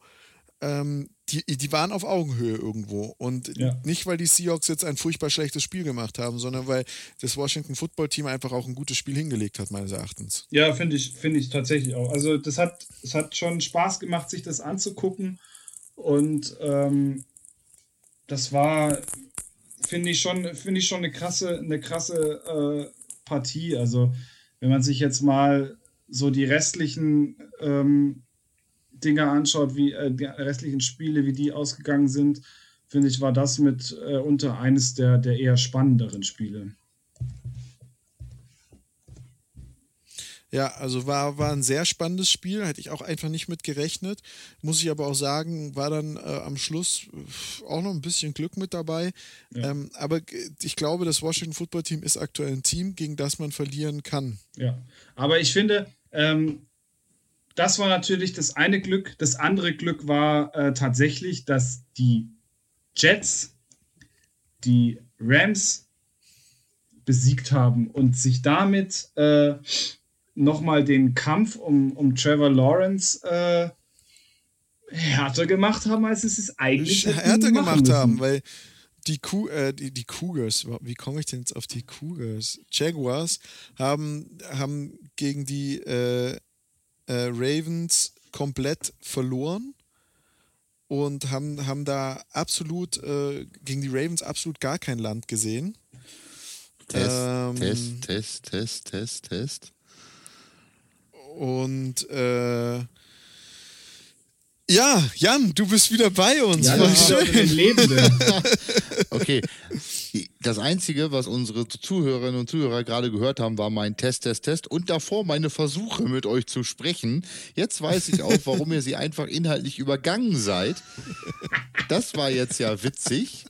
ähm, die, die waren auf Augenhöhe irgendwo. Und Ja. nicht, weil die Seahawks jetzt ein furchtbar schlechtes Spiel gemacht haben, sondern weil das Washington Football Team einfach auch ein gutes Spiel hingelegt hat, meines Erachtens. ja, finde ich, finde ich tatsächlich auch. Also, das hat, es hat schon Spaß gemacht, sich das anzugucken. Und ähm, das war, finde ich schon, finde ich schon eine krasse, eine krasse äh, Partie. Also, wenn man sich jetzt mal so die restlichen ähm, Dinge anschaut, wie äh, die restlichen Spiele, wie die ausgegangen sind, finde ich, war das mit äh, unter eines der, der eher spannenderen Spiele. Ja, also war, war ein sehr spannendes Spiel, hätte ich auch einfach nicht mit gerechnet. Muss ich aber auch sagen, war dann äh, am Schluss auch noch ein bisschen Glück mit dabei. Ja. Ähm, aber ich glaube, das Washington Football Team ist aktuell ein Team, gegen das man verlieren kann. Ja, aber ich finde, ähm, das war natürlich das eine Glück. Das andere Glück war äh, tatsächlich, dass die Jets die Rams besiegt haben und sich damit äh, nochmal den Kampf um, um Trevor Lawrence äh, härter gemacht haben, als es es eigentlich härter gemacht müssen. haben, weil die, Ku äh, die, die Cougars, wie komme ich denn jetzt auf die Cougars? Jaguars haben, haben gegen die äh, äh, Ravens komplett verloren und haben, haben da absolut äh, gegen die Ravens absolut gar kein Land gesehen. Test, ähm, Test, Test, Test, Test, Test. Und äh, ja, Jan, du bist wieder bei uns. Ja, Voll schön. okay. Das Einzige, was unsere Zuhörerinnen und Zuhörer gerade gehört haben, war mein Test, Test, Test und davor meine Versuche mit euch zu sprechen. Jetzt weiß ich auch, warum ihr sie einfach inhaltlich übergangen seid. Das war jetzt ja witzig.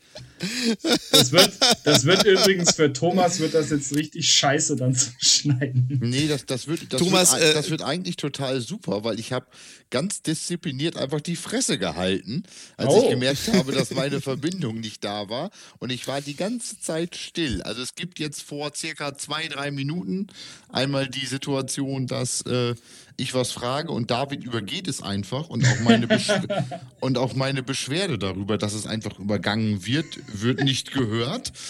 Das wird, das wird übrigens für Thomas wird das jetzt richtig scheiße dann zu schneiden. Nee, das, das, wird, das, Thomas, wird, äh, das wird eigentlich total super, weil ich habe ganz diszipliniert einfach die Fresse gehalten, als oh. ich gemerkt habe, dass meine Verbindung nicht da war. Und ich war die ganze Zeit still. Also es gibt jetzt vor circa zwei, drei Minuten einmal die Situation, dass äh, ich was frage und David übergeht es einfach und auch meine, und auch meine Beschwerde darüber, dass es einfach übergangen wird, wird nicht gehört.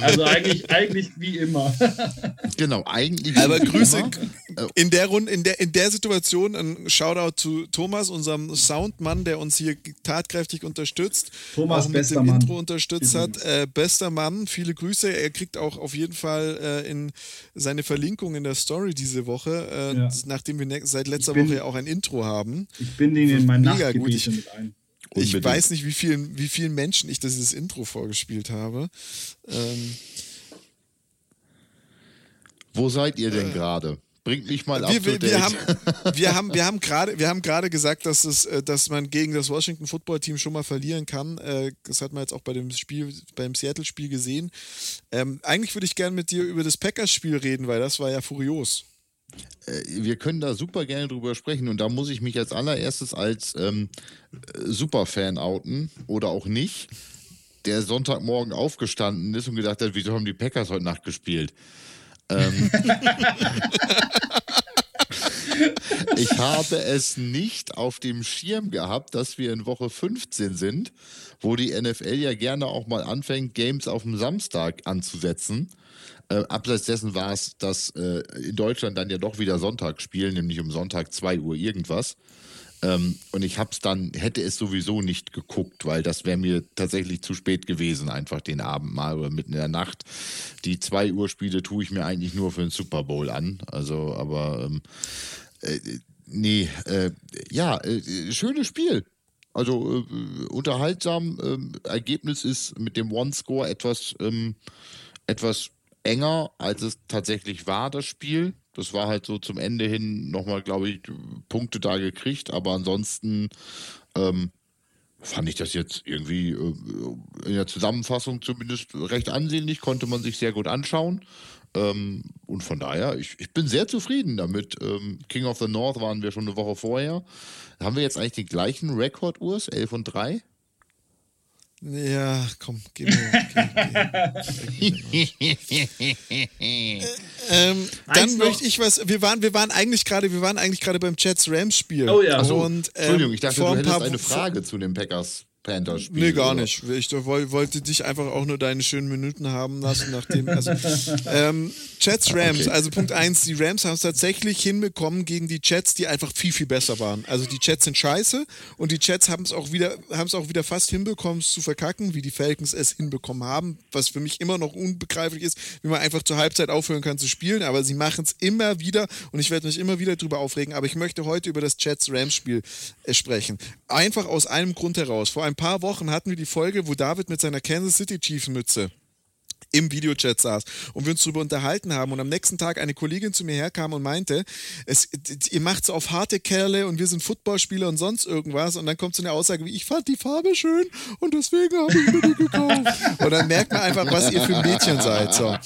Also eigentlich, eigentlich wie immer. Genau, eigentlich. Aber Grüße immer. in der Runde, in der, in der Situation ein Shoutout zu Thomas, unserem Soundmann, der uns hier tatkräftig unterstützt. Thomas, auch mit dem Mann. Intro unterstützt hat. Äh, bester Mann, viele Grüße. Er kriegt auch auf jeden Fall äh, in seine Verlinkung in der Story diese Woche, äh, ja. nachdem wir seit letzter bin, Woche ja auch ein Intro haben. Ich bin Ihnen in mein Nachtgebiet mit ein. Ich weiß nicht, wie vielen, wie vielen Menschen ich dieses Intro vorgespielt habe. Ähm, Wo seid ihr denn äh, gerade? Bringt mich mal ab wir, wir, wir haben, wir haben, wir haben gerade, wir haben gerade gesagt, dass es, äh, dass man gegen das Washington Football Team schon mal verlieren kann. Äh, das hat man jetzt auch bei dem Spiel, beim Seattle-Spiel gesehen. Ähm, eigentlich würde ich gerne mit dir über das Packers-Spiel reden, weil das war ja furios. Äh, wir können da super gerne drüber sprechen und da muss ich mich als allererstes als ähm, Superfan outen oder auch nicht, der Sonntagmorgen aufgestanden ist und gedacht hat, wieso haben die Packers heute Nacht gespielt? Ähm, ich habe es nicht auf dem Schirm gehabt, dass wir in Woche 15 sind, wo die NFL ja gerne auch mal anfängt, Games auf dem Samstag anzusetzen. Äh, abseits dessen war es, dass äh, in Deutschland dann ja doch wieder Sonntag spielen, nämlich um Sonntag 2 Uhr irgendwas. Ähm, und ich hab's dann, hätte es sowieso nicht geguckt, weil das wäre mir tatsächlich zu spät gewesen, einfach den Abend mal oder mitten in der Nacht. Die 2 Uhr Spiele tue ich mir eigentlich nur für den Super Bowl an. Also, aber ähm, äh, nee, äh, ja, äh, schönes Spiel. Also äh, unterhaltsam. Ähm, Ergebnis ist mit dem One-Score etwas, ähm, etwas enger, als es tatsächlich war, das Spiel. Das war halt so zum Ende hin nochmal, glaube ich, Punkte da gekriegt, aber ansonsten ähm, fand ich das jetzt irgendwie äh, in der Zusammenfassung zumindest recht ansehnlich, konnte man sich sehr gut anschauen. Ähm, und von daher, ich, ich bin sehr zufrieden damit. Ähm, King of the North waren wir schon eine Woche vorher. Haben wir jetzt eigentlich den gleichen Rekord, Urs? 11 und 3? Ja, komm, gib mir. Gib, gib ähm, dann möchte ich was. Wir waren, wir waren eigentlich gerade, wir waren eigentlich gerade beim Jets Rams Spiel. Oh ja. So, und, ähm, Entschuldigung, ich dachte, du hättest eine Frage zu den Packers. Panther-Spiel. Nee, gar oder? nicht. Ich wollte dich einfach auch nur deine schönen Minuten haben lassen, nachdem. Also, ähm, Jets Rams, okay. also Punkt 1, die Rams haben es tatsächlich hinbekommen gegen die Jets, die einfach viel, viel besser waren. Also die Jets sind scheiße und die Jets haben es auch wieder, haben es auch wieder fast hinbekommen, es zu verkacken, wie die Falcons es hinbekommen haben, was für mich immer noch unbegreiflich ist, wie man einfach zur Halbzeit aufhören kann zu spielen, aber sie machen es immer wieder und ich werde mich immer wieder drüber aufregen, aber ich möchte heute über das Jets-Rams-Spiel äh, sprechen. Einfach aus einem Grund heraus. Vor ein paar Wochen hatten wir die Folge, wo David mit seiner Kansas City Chiefs Mütze im Videochat saß und wir uns darüber unterhalten haben und am nächsten Tag eine Kollegin zu mir herkam und meinte, es, ihr macht es auf harte Kerle und wir sind Footballspieler und sonst irgendwas und dann kommt so eine Aussage wie, ich fand die Farbe schön und deswegen habe ich mir die gekauft. Und dann merkt man einfach, was ihr für ein Mädchen seid. So.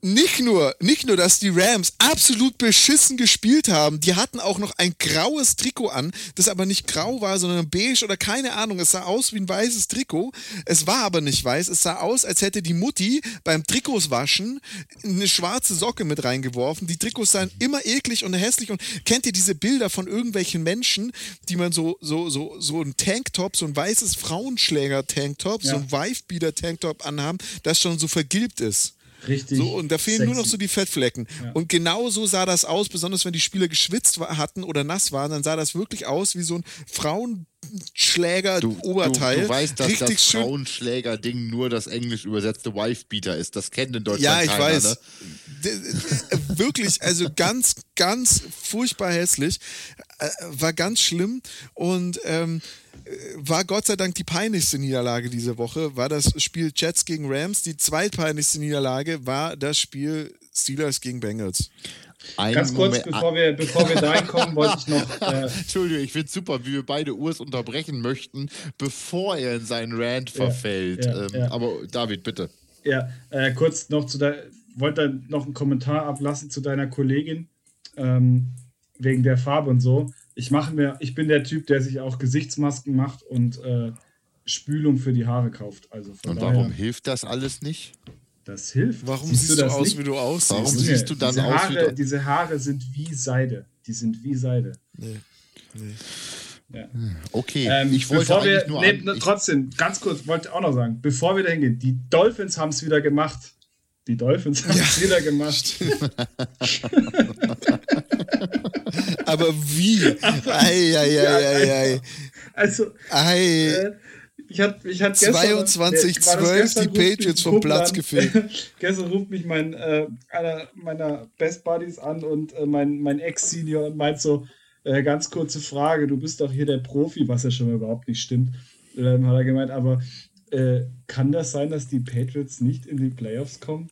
Nicht nur, nicht nur, dass die Rams absolut beschissen gespielt haben, die hatten auch noch ein graues Trikot an, das aber nicht grau war, sondern beige oder keine Ahnung. Es sah aus wie ein weißes Trikot. Es war aber nicht weiß. Es sah aus, als hätte die Mutti beim Trikotswaschen eine schwarze Socke mit reingeworfen. Die Trikots sahen immer eklig und hässlich. Und kennt ihr diese Bilder von irgendwelchen Menschen, die man so, so, so, so ein Tanktop, so ein weißes Frauenschläger-Tanktop, ja. so ein Wifebeater-Tanktop anhaben, das schon so vergilbt ist? Richtig. So, und da fehlen sexy. nur noch so die Fettflecken. Ja. Und genau so sah das aus, besonders wenn die Spieler geschwitzt hatten oder nass waren, dann sah das wirklich aus wie so ein Frauenschläger-Oberteil. Du, du, du, weißt, dass Richtig das Frauenschläger-Ding nur das englisch übersetzte Wife-Beater ist. Das kennt in Deutschland Ja, ich keiner, weiß. Ne? wirklich, also ganz, ganz furchtbar hässlich. Äh, war ganz schlimm. Und ähm, war Gott sei Dank die peinlichste Niederlage diese Woche, war das Spiel Jets gegen Rams. Die zweitpeinlichste Niederlage war das Spiel Steelers gegen Bengals. Ein Ganz kurz, Moment. bevor wir, bevor wir dahin kommen, wollte ich noch. Äh Entschuldigung, ich finde es super, wie wir beide Urs unterbrechen möchten, bevor er in seinen Rant verfällt. Ja, ja, ähm, ja. Aber David, bitte. Ja, äh, kurz noch zu der. Wollte noch einen Kommentar ablassen zu deiner Kollegin ähm, wegen der Farbe und so ich mache mir, ich bin der Typ, der sich auch Gesichtsmasken macht und äh, Spülung für die Haare kauft. Also und warum daher, hilft das alles nicht? Das hilft. Warum siehst, siehst du, du aus, nicht? wie du aussiehst? Warum nee, siehst du dann diese aus Haare, wie Diese Haare sind wie Seide. Die sind wie Seide. Nee. nee. Ja. Okay, ähm, ich wollte bevor wir, nur nee, an, trotzdem, ganz kurz, wollte auch noch sagen, bevor wir da hingehen, die Dolphins haben es wieder gemacht. Die Dolphins haben es ja. wieder gemacht. Aber wie? Ei, ei, ei, ei, Also, ei. Äh, ich hatte ich hat 22, 12 die Patriots vom Platz gefehlt. gestern ruft mich mein, äh, einer meiner Best Buddies an und äh, mein, mein Ex-Senior und meint so, äh, ganz kurze Frage, du bist doch hier der Profi, was ja schon mal überhaupt nicht stimmt, ähm, hat er gemeint, aber äh, kann das sein, dass die Patriots nicht in die Playoffs kommen?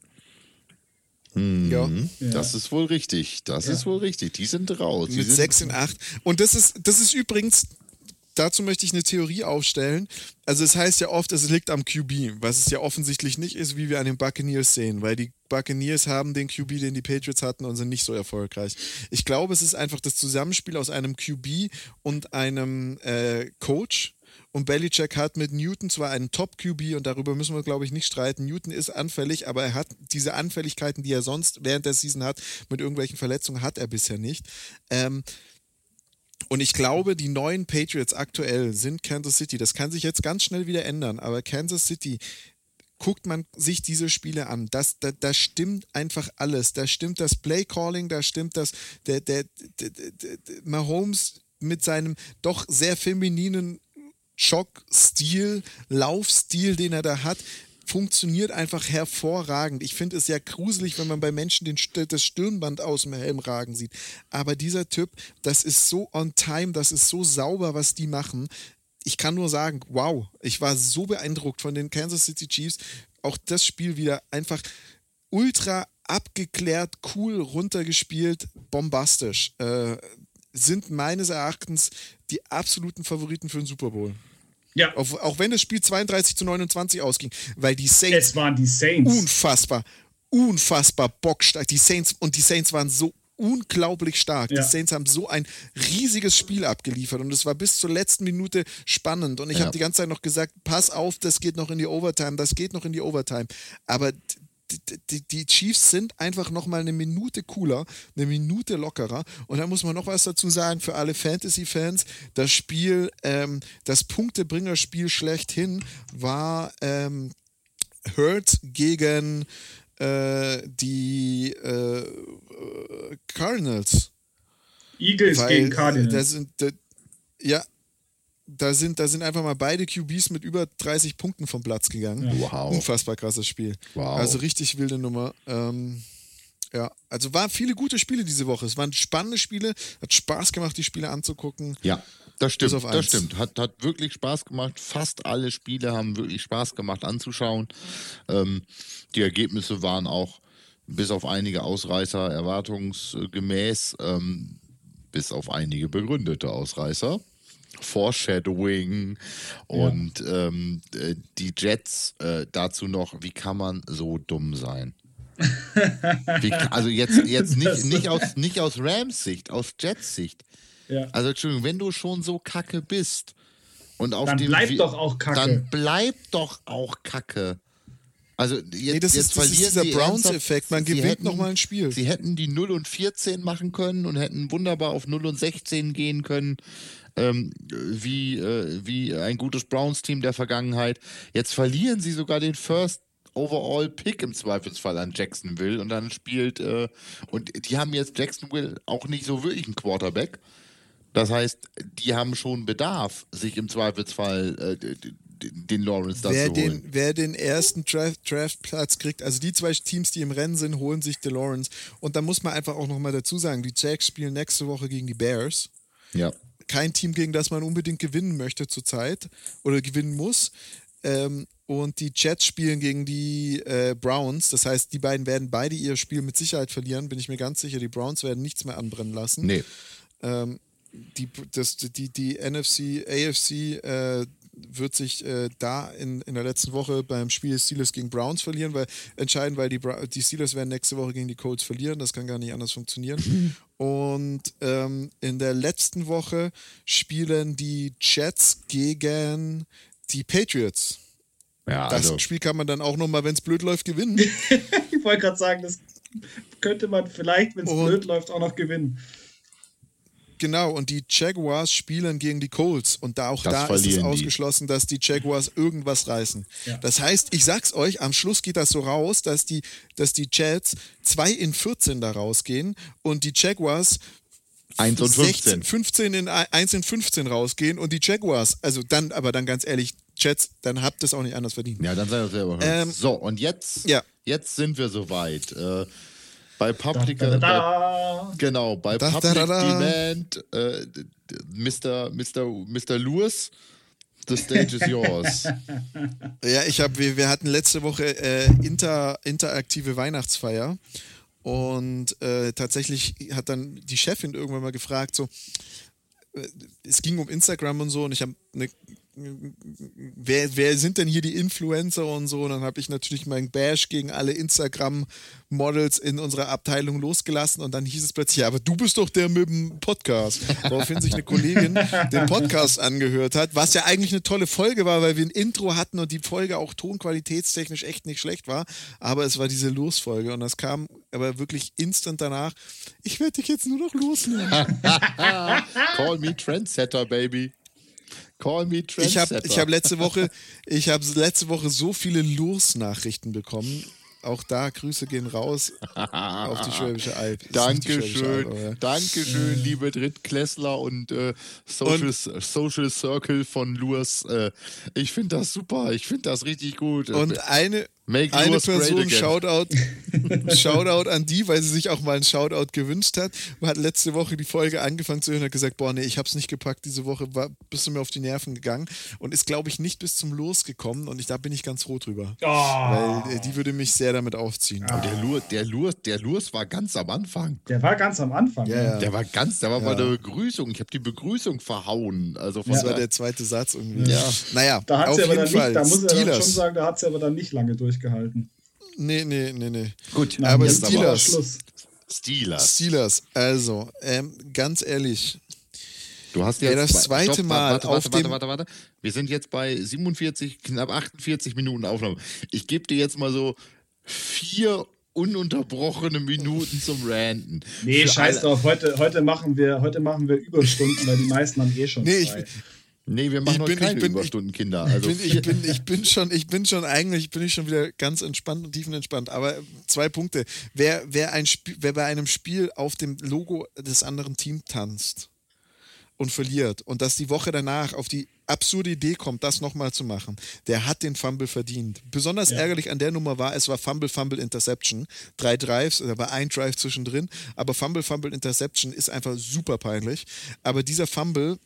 Mhm. Ja. Das ist wohl richtig. Das ja. ist wohl richtig. Die sind raus. Die Mit sind 6 in 8. Und das ist, das ist übrigens, dazu möchte ich eine Theorie aufstellen. Also es heißt ja oft, es liegt am QB, was es ja offensichtlich nicht ist, wie wir an den Buccaneers sehen, weil die Buccaneers haben den QB, den die Patriots hatten und sind nicht so erfolgreich. Ich glaube, es ist einfach das Zusammenspiel aus einem QB und einem äh, Coach, und Belichick hat mit Newton zwar einen Top-QB und darüber müssen wir, glaube ich, nicht streiten. Newton ist anfällig, aber er hat diese Anfälligkeiten, die er sonst während der Season hat, mit irgendwelchen Verletzungen, hat er bisher nicht. Ähm, und ich glaube, die neuen Patriots aktuell sind Kansas City. Das kann sich jetzt ganz schnell wieder ändern, aber Kansas City guckt man sich diese Spiele an. Das, da, da stimmt einfach alles. Da stimmt das Play-Calling, da stimmt das, der, der, der, der, Mahomes mit seinem doch sehr femininen Schockstil, Laufstil, den er da hat, funktioniert einfach hervorragend. Ich finde es ja gruselig, wenn man bei Menschen den, das Stirnband aus dem Helm ragen sieht. Aber dieser Typ, das ist so on time, das ist so sauber, was die machen. Ich kann nur sagen, wow, ich war so beeindruckt von den Kansas City Chiefs. Auch das Spiel wieder einfach ultra abgeklärt, cool runtergespielt, bombastisch. Äh, sind meines Erachtens die absoluten Favoriten für den Super Bowl. Ja. Auch, auch, wenn das Spiel 32 zu 29 ausging, weil die Saints. Es waren die Saints. Unfassbar, unfassbar bockstark. Die Saints und die Saints waren so unglaublich stark. Ja. Die Saints haben so ein riesiges Spiel abgeliefert und es war bis zur letzten Minute spannend. Und ich ja. habe die ganze Zeit noch gesagt, pass auf, das geht noch in die Overtime, das geht noch in die Overtime. Aber die, die, Chiefs sind einfach nochmal eine Minute cooler, eine Minute lockerer. Und da muss man noch was dazu sagen für alle Fantasy-Fans. Das Spiel, ähm, das Punktebringerspiel schlechthin war ähm, Hurt gegen äh, die äh, Cardinals. Eagles Weil, gegen Cardinals. Da sind, da, ja, da sind, da sind einfach mal beide QBs mit über 30 Punkten vom Platz gegangen. Ja. Wow. Unfassbar krasses Spiel. Wow. Also richtig wilde Nummer. Ähm, ja, also waren viele gute Spiele diese Woche. Es waren spannende Spiele, hat Spaß gemacht, die Spiele anzugucken. Ja, das stimmt. Das stimmt. Hat, hat wirklich Spaß gemacht. Fast alle Spiele haben wirklich Spaß gemacht anzuschauen. Ähm, die Ergebnisse waren auch bis auf einige Ausreißer erwartungsgemäß, ähm, bis auf einige begründete Ausreißer. Foreshadowing und ja. ähm, äh, die Jets äh, dazu noch, wie kann man so dumm sein? Wie, also jetzt, jetzt nicht, nicht, aus, nicht aus Rams Sicht, aus Jets Sicht. Ja. Also Entschuldigung, wenn du schon so kacke bist und auf Dann dem bleib We- doch auch kacke. Dann bleib doch auch kacke. Also jetzt, Nee, das jetzt ist, das ist dieser Browns-Effekt. Man gewinnt nochmal ein Spiel. Sie hätten die 0 und 14 machen können und hätten wunderbar auf 0 und 16 gehen können, ähm, wie, äh, wie ein gutes Browns-Team der Vergangenheit. Jetzt verlieren sie sogar den First Overall Pick im Zweifelsfall an Jacksonville und dann spielt, äh, und die haben jetzt Jacksonville auch nicht so wirklich einen Quarterback. Das heißt, die haben schon Bedarf, sich im Zweifelsfall äh, den Lawrence da Wer zu holen. den, wer den ersten Draft- Draftplatz kriegt, also die zwei Teams, die im Rennen sind, holen sich DeLawrence. Und da muss man einfach auch nochmal dazu sagen, die Jacks spielen nächste Woche gegen die Bears. ja. Kein Team, gegen das man unbedingt gewinnen möchte zurzeit oder gewinnen muss. Ähm, und die Jets spielen gegen die äh, Browns. Das heißt, die beiden werden beide ihr Spiel mit Sicherheit verlieren, bin ich mir ganz sicher. Die Browns werden nichts mehr anbrennen lassen. Nee. Ähm, die, das, die, die NFC, AFC äh, wird sich äh, da in, in der letzten Woche beim Spiel Steelers gegen Browns verlieren, weil entscheiden, weil die, Bra die Steelers werden nächste Woche gegen die Colts verlieren. Das kann gar nicht anders funktionieren. Und ähm, in der letzten Woche spielen die Jets gegen die Patriots. Ja, Das also, Spiel kann man dann auch nochmal, wenn es blöd läuft, gewinnen. Ich wollte gerade sagen, das könnte man vielleicht, wenn es blöd läuft, auch noch gewinnen. Genau, und die Jaguars spielen gegen die Colts. Und da auch Das da ist es verlieren die. ausgeschlossen, dass die Jaguars irgendwas reißen. Ja. Das heißt, ich sag's euch, am Schluss geht das so raus, dass die, dass die Jets 2 in 14 da rausgehen und die Jaguars 1 und 15. 16, 15 in 1 in 15 rausgehen und die Jaguars, also dann, aber dann ganz ehrlich, Jets, dann habt ihr es auch nicht anders verdient. Ja, dann seid ihr selber. Ähm, so, und jetzt, ja. jetzt sind wir soweit. Äh, bei Da, Public, da, da, Bei, da. genau, bei Da, da, Public da, da. Demand, äh, Mr. Mr. Mr. Lewis, the stage is yours. Ja, ich habe, wir, wir hatten letzte Woche äh, inter, interaktive Weihnachtsfeier und äh, tatsächlich hat dann die Chefin irgendwann mal gefragt, so, äh, es ging um Instagram und so und ich habe eine Wer, wer sind denn hier die Influencer und so? Und dann habe ich natürlich meinen Bash gegen alle Instagram-Models in unserer Abteilung losgelassen und dann hieß es plötzlich, ja, aber du bist doch der mit dem Podcast. Woraufhin sich eine Kollegin den Podcast angehört hat, was ja eigentlich eine tolle Folge war, weil wir ein Intro hatten und die Folge auch tonqualitätstechnisch echt nicht schlecht war. Aber es war diese Losfolge und das kam aber wirklich instant danach. Ich werde dich jetzt nur noch losnehmen. Call me Trendsetter, baby. Call me Ich Trendsetter. habe ich hab letzte Woche, ich habe letzte Woche so viele Los-Nachrichten bekommen. Auch da Grüße gehen raus auf die Schwäbische Alb. Dankeschön, Dankeschön, liebe Drittklässler und, äh, Social, Social Circle von Lurs. Äh, ich finde das super, ich finde das richtig gut. Und eine, Make eine Person. Shoutout, Shoutout an die, weil sie sich auch mal einen Shoutout gewünscht hat, hat letzte Woche die Folge angefangen zu hören und hat gesagt, boah, nee, ich hab's nicht gepackt, diese Woche war, bist du mir auf die Nerven gegangen und ist, glaube ich, nicht bis zum Los gekommen und ich, da bin ich ganz froh drüber. Oh. Weil äh, die würde mich sehr damit aufziehen. Der Lurs, der, Lurs, der Lurs war ganz am Anfang. Der war ganz am Anfang. Ja, ja. Der war ganz, der war bei der Begrüßung. Ich habe die Begrüßung verhauen. Also von Das war der zweite Satz irgendwie. Ja. Naja, Da hat auf sie aber jeden dann Fall. nicht, da muss er Steelers. schon sagen, da hat sie aber dann nicht lange durchgehalten. Nee, nee, nee, nee. Gut, aber jetzt aber Steelers. Schluss. Steelers. Steelers, also, ähm, ganz ehrlich, Du hast jetzt das zwei- zweite Stopp, Mal warte, auf warte, warte, dem- warte, warte. Wir sind jetzt bei 47, knapp 48 Minuten Aufnahme. Ich gebe dir jetzt mal so vier ununterbrochene Minuten zum Ranten. Nee, Für scheiß alle- drauf. Heute, heute, machen wir, heute machen wir Überstunden, weil die meisten haben eh schon Nee, ich- frei. Nee, wir machen Ich heute bin- ich keine bin- ich- Überstunden, Kinder. ich, Also bin, ich, bin, ich bin schon, ich bin schon eigentlich, bin ich schon wieder ganz entspannt und tiefenentspannt. Aber zwei Punkte. Wer, wer, ein Spiel, wer bei einem Spiel auf dem Logo des anderen Teams tanzt und verliert und dass die Woche danach auf die absurde Idee kommt, das nochmal zu machen, der hat den Fumble verdient. Besonders Ja. ärgerlich an der Nummer war, es war Fumble, Fumble, Interception. Drei Drives, da war ein Drive zwischendrin, aber Fumble, Fumble, Interception ist einfach super peinlich. Aber dieser Fumble,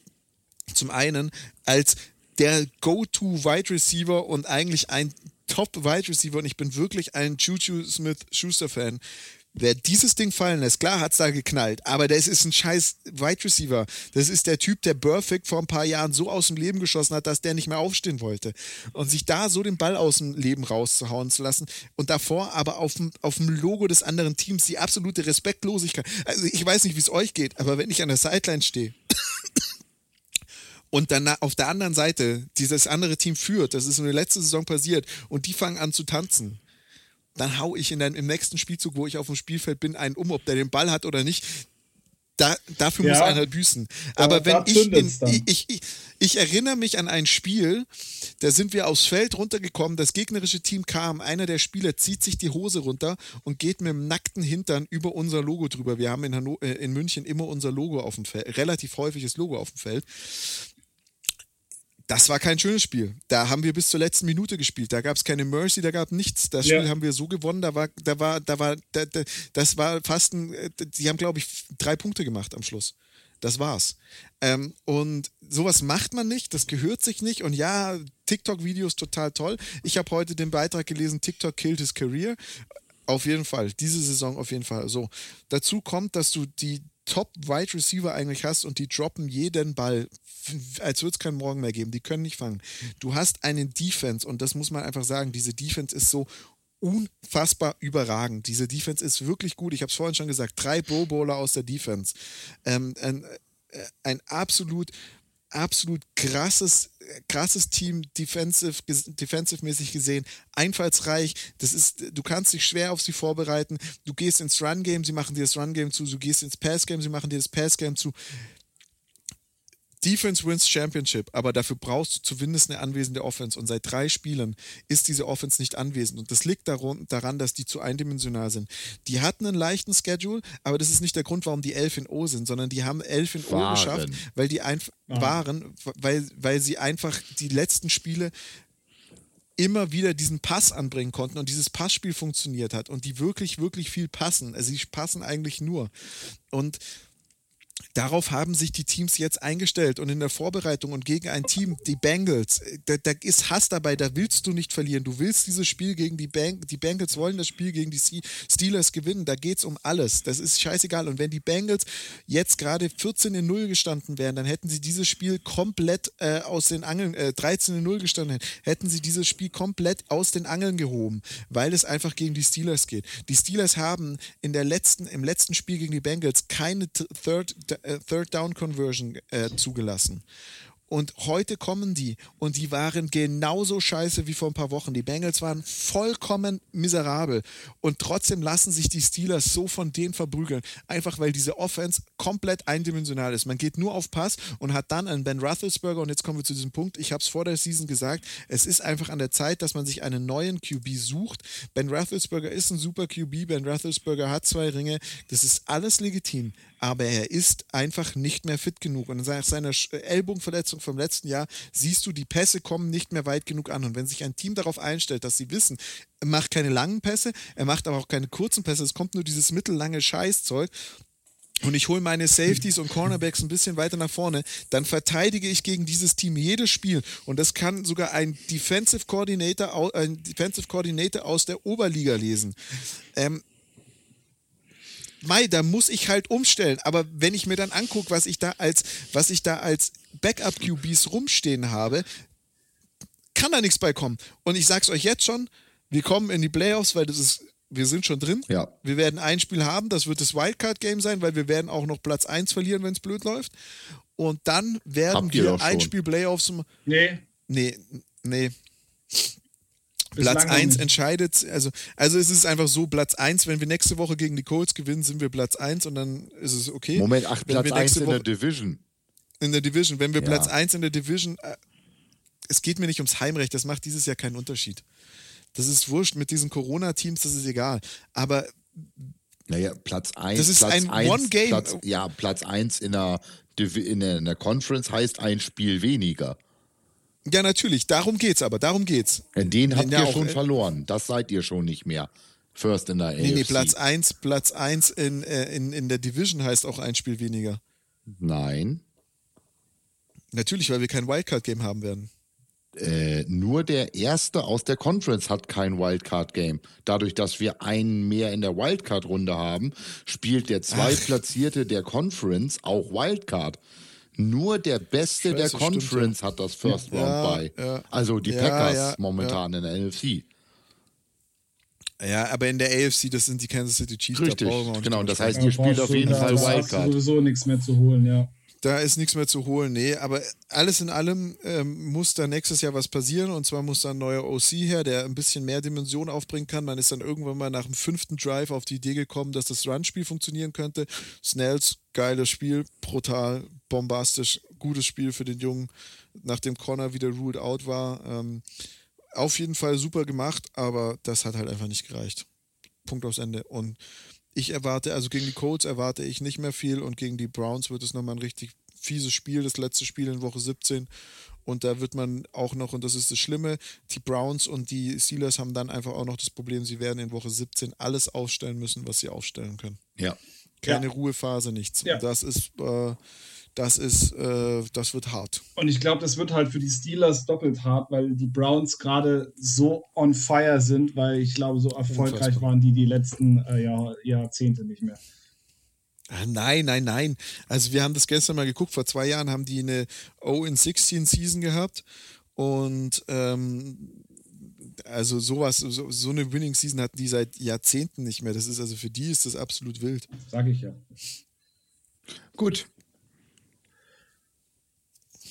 zum einen als der Go-To-Wide Receiver und eigentlich ein Top-Wide Receiver und ich bin wirklich ein Juju Smith-Schuster-Fan. Wer dieses Ding fallen lässt, klar hat es da geknallt, aber das ist ein scheiß Wide Receiver. Das ist der Typ, der Perfect vor ein paar Jahren so aus dem Leben geschossen hat, dass der nicht mehr aufstehen wollte. Und sich da so den Ball aus dem Leben rauszuhauen zu lassen und davor aber auf dem Logo des anderen Teams die absolute Respektlosigkeit. Also ich weiß nicht, wie es euch geht, aber wenn ich an der Sideline stehe und dann auf der anderen Seite dieses andere Team führt, das ist in der letzten Saison passiert, und die fangen an zu tanzen dann hau ich in den, im nächsten Spielzug, wo ich auf dem Spielfeld bin, einen um, ob der den Ball hat oder nicht. Da, dafür ja, muss einer büßen. Aber wenn ich, in, ich, ich, ich, erinnere mich an ein Spiel, da sind wir aufs Feld runtergekommen, das gegnerische Team kam, einer der Spieler zieht sich die Hose runter und geht mit dem nackten Hintern über unser Logo drüber. Wir haben in, Hanno äh, in München immer unser Logo auf dem Feld, relativ häufiges Logo auf dem Feld das war kein schönes Spiel. Da haben wir bis zur letzten Minute gespielt. Da gab es keine Mercy, da gab nichts. Das Spiel ja. haben wir so gewonnen. Da war, da war, da war, da, da, das war fast ein. Die haben, glaube ich, drei Punkte gemacht am Schluss. Das war's. Ähm, und sowas macht man nicht, das gehört sich nicht. Und ja, TikTok-Videos total toll. Ich habe heute den Beitrag gelesen, TikTok killed his career. Auf jeden Fall, diese Saison auf jeden Fall. So, dazu kommt, dass du die Top-Wide Receiver eigentlich hast und die droppen jeden Ball, als würde es keinen Morgen mehr geben. Die können nicht fangen. Du hast einen Defense und das muss man einfach sagen. Diese Defense ist so unfassbar überragend. Diese Defense ist wirklich gut. Ich habe es vorhin schon gesagt. Drei Pro Bowler aus der Defense. Ähm, ein, äh, ein absolut absolut krasses, krasses Team, defensive, defensive-mäßig gesehen, einfallsreich. Das ist, du kannst dich schwer auf sie vorbereiten. Du gehst ins Run-Game, sie machen dir das Run-Game zu. Du gehst ins Pass-Game, sie machen dir das Pass-Game zu. Defense wins Championship, aber dafür brauchst du zumindest eine anwesende Offense. Und seit drei Spielen ist diese Offense nicht anwesend. Und das liegt daran, dass die zu eindimensional sind. Die hatten einen leichten Schedule, aber das ist nicht der Grund, warum die 11 in O sind, sondern die haben 11 in waren. O geschafft, weil die einfach ah. waren, weil, weil sie einfach die letzten Spiele immer wieder diesen Pass anbringen konnten und dieses Passspiel funktioniert hat und die wirklich, wirklich viel passen. Also sie passen eigentlich nur. Und Darauf haben sich die Teams jetzt eingestellt und in der Vorbereitung und gegen ein Team, die Bengals, da, da ist Hass dabei, da willst du nicht verlieren. Du willst dieses Spiel gegen die Bengals, die Bengals wollen das Spiel gegen die Steelers gewinnen. Da geht es um alles. Das ist scheißegal. Und wenn die Bengals jetzt gerade 14 in 0 gestanden wären, dann hätten sie dieses Spiel komplett äh, aus den Angeln, äh, 13 in 0 gestanden hätten, sie dieses Spiel komplett aus den Angeln gehoben, weil es einfach gegen die Steelers geht. Die Steelers haben in der letzten, im letzten Spiel gegen die Bengals keine Third äh, Third Down Conversion äh, zugelassen. Und heute kommen die und die waren genauso scheiße wie vor ein paar Wochen. Die Bengals waren vollkommen miserabel und trotzdem lassen sich die Steelers so von denen verprügeln. Einfach weil diese Offense komplett eindimensional ist. Man geht nur auf Pass und hat dann einen Ben Roethlisberger und jetzt kommen wir zu diesem Punkt. Ich habe es vor der Season gesagt. Es ist einfach an der Zeit, dass man sich einen neuen QB sucht. Ben Roethlisberger ist ein super QB. Ben Roethlisberger hat zwei Ringe. Das ist alles legitim aber er ist einfach nicht mehr fit genug. Und nach seiner Ellbogenverletzung vom letzten Jahr siehst du, die Pässe kommen nicht mehr weit genug an. Und wenn sich ein Team darauf einstellt, dass sie wissen, er macht keine langen Pässe, er macht aber auch keine kurzen Pässe, es kommt nur dieses mittellange Scheißzeug, und ich hole meine Safeties und Cornerbacks ein bisschen weiter nach vorne, dann verteidige ich gegen dieses Team jedes Spiel. Und das kann sogar ein Defensive Coordinator, ein Defensive Coordinator aus der Oberliga lesen. Ähm, Mai, da muss ich halt umstellen. Aber wenn ich mir dann angucke, was ich da als, was ich da als Backup-QBs rumstehen habe, kann da nichts bei kommen. Und ich sag's euch jetzt schon, wir kommen in die Playoffs, weil das ist, wir sind schon drin. Ja. Wir werden ein Spiel haben, das wird das Wildcard-Game sein, weil wir werden auch noch Platz 1 verlieren, wenn es blöd läuft. Und dann werden Habt wir ein Spiel Playoffs. Nee. Nee, nee. Platz 1 entscheidet, also, also es ist einfach so, Platz 1, wenn wir nächste Woche gegen die Colts gewinnen, sind wir Platz 1 und dann ist es okay. Moment, ach, wenn Platz 1 in der Division. In der Division. Wenn wir ja. Platz 1 in der Division, äh, es geht mir nicht ums Heimrecht, das macht dieses Jahr keinen Unterschied. Das ist wurscht mit diesen Corona-Teams, das ist egal. Aber naja, Platz 1. Das ist Platz ein One-Game. Ja, Platz 1 in der, in, der, in der Conference heißt ein Spiel weniger. Ja, natürlich, darum geht's aber, darum geht's. Den habt ja, ihr schon äh, verloren, das seid ihr schon nicht mehr. First in der AFC. Nee, nee, Platz 1 Platz eins in, äh, in, in der Division heißt auch ein Spiel weniger. Nein. Natürlich, weil wir kein Wildcard-Game haben werden. äh, nur der erste aus der Conference hat kein Wildcard-Game. Dadurch, dass wir einen mehr in der Wildcard-Runde haben, spielt der Zweitplatzierte der Conference auch Wildcard. Nur der Beste weiß, der das stimmt, Conference hat das First Round Ja, bei. ja. Also die Ja, Packers ja, momentan in der NFC. Ja, aber in der AFC, das sind die Kansas City Chiefs. da Richtig, nicht genau. Das heißt, ihr spielt auf jeden da Fall hast du Wildcard. sowieso nichts mehr zu holen, ja. Da ist nichts mehr zu holen, nee. Aber alles in allem ähm, muss da nächstes Jahr was passieren. Und zwar muss da ein neuer OC her, der ein bisschen mehr Dimension aufbringen kann. Man ist dann irgendwann mal nach dem fünften Drive auf die Idee gekommen, dass das Run-Spiel funktionieren könnte. Snells, geiles Spiel, brutal, bombastisch, gutes Spiel für den Jungen, nachdem Connor wieder ruled out war. Ähm, auf jeden Fall super gemacht, aber das hat halt einfach nicht gereicht. Punkt aufs Ende. Und ich erwarte, also gegen die Colts erwarte ich nicht mehr viel und gegen die Browns wird es nochmal ein richtig fieses Spiel, das letzte Spiel in Woche 17. Und da wird man auch noch, und das ist das Schlimme, die Browns und die Steelers haben dann einfach auch noch das Problem, sie werden in Woche 17 alles aufstellen müssen, was sie aufstellen können. Ja. Keine Ja. Ruhephase, nichts. Ja. Und das ist, äh, das ist, äh, das wird hart. Und ich glaube, das wird halt für die Steelers doppelt hart, weil die Browns gerade so on fire sind, weil ich glaube, so erfolgreich Unfassbar. waren die die letzten äh, Jahr, Jahrzehnte nicht mehr. Ah, Nein, nein, nein. Also wir haben das gestern mal geguckt. Vor zwei Jahren haben die eine 0 in 16 Season gehabt und ähm, also sowas, so, so eine Winning Season hatten die seit Jahrzehnten nicht mehr. Das ist also für die ist das absolut wild. Sag ich ja. Gut.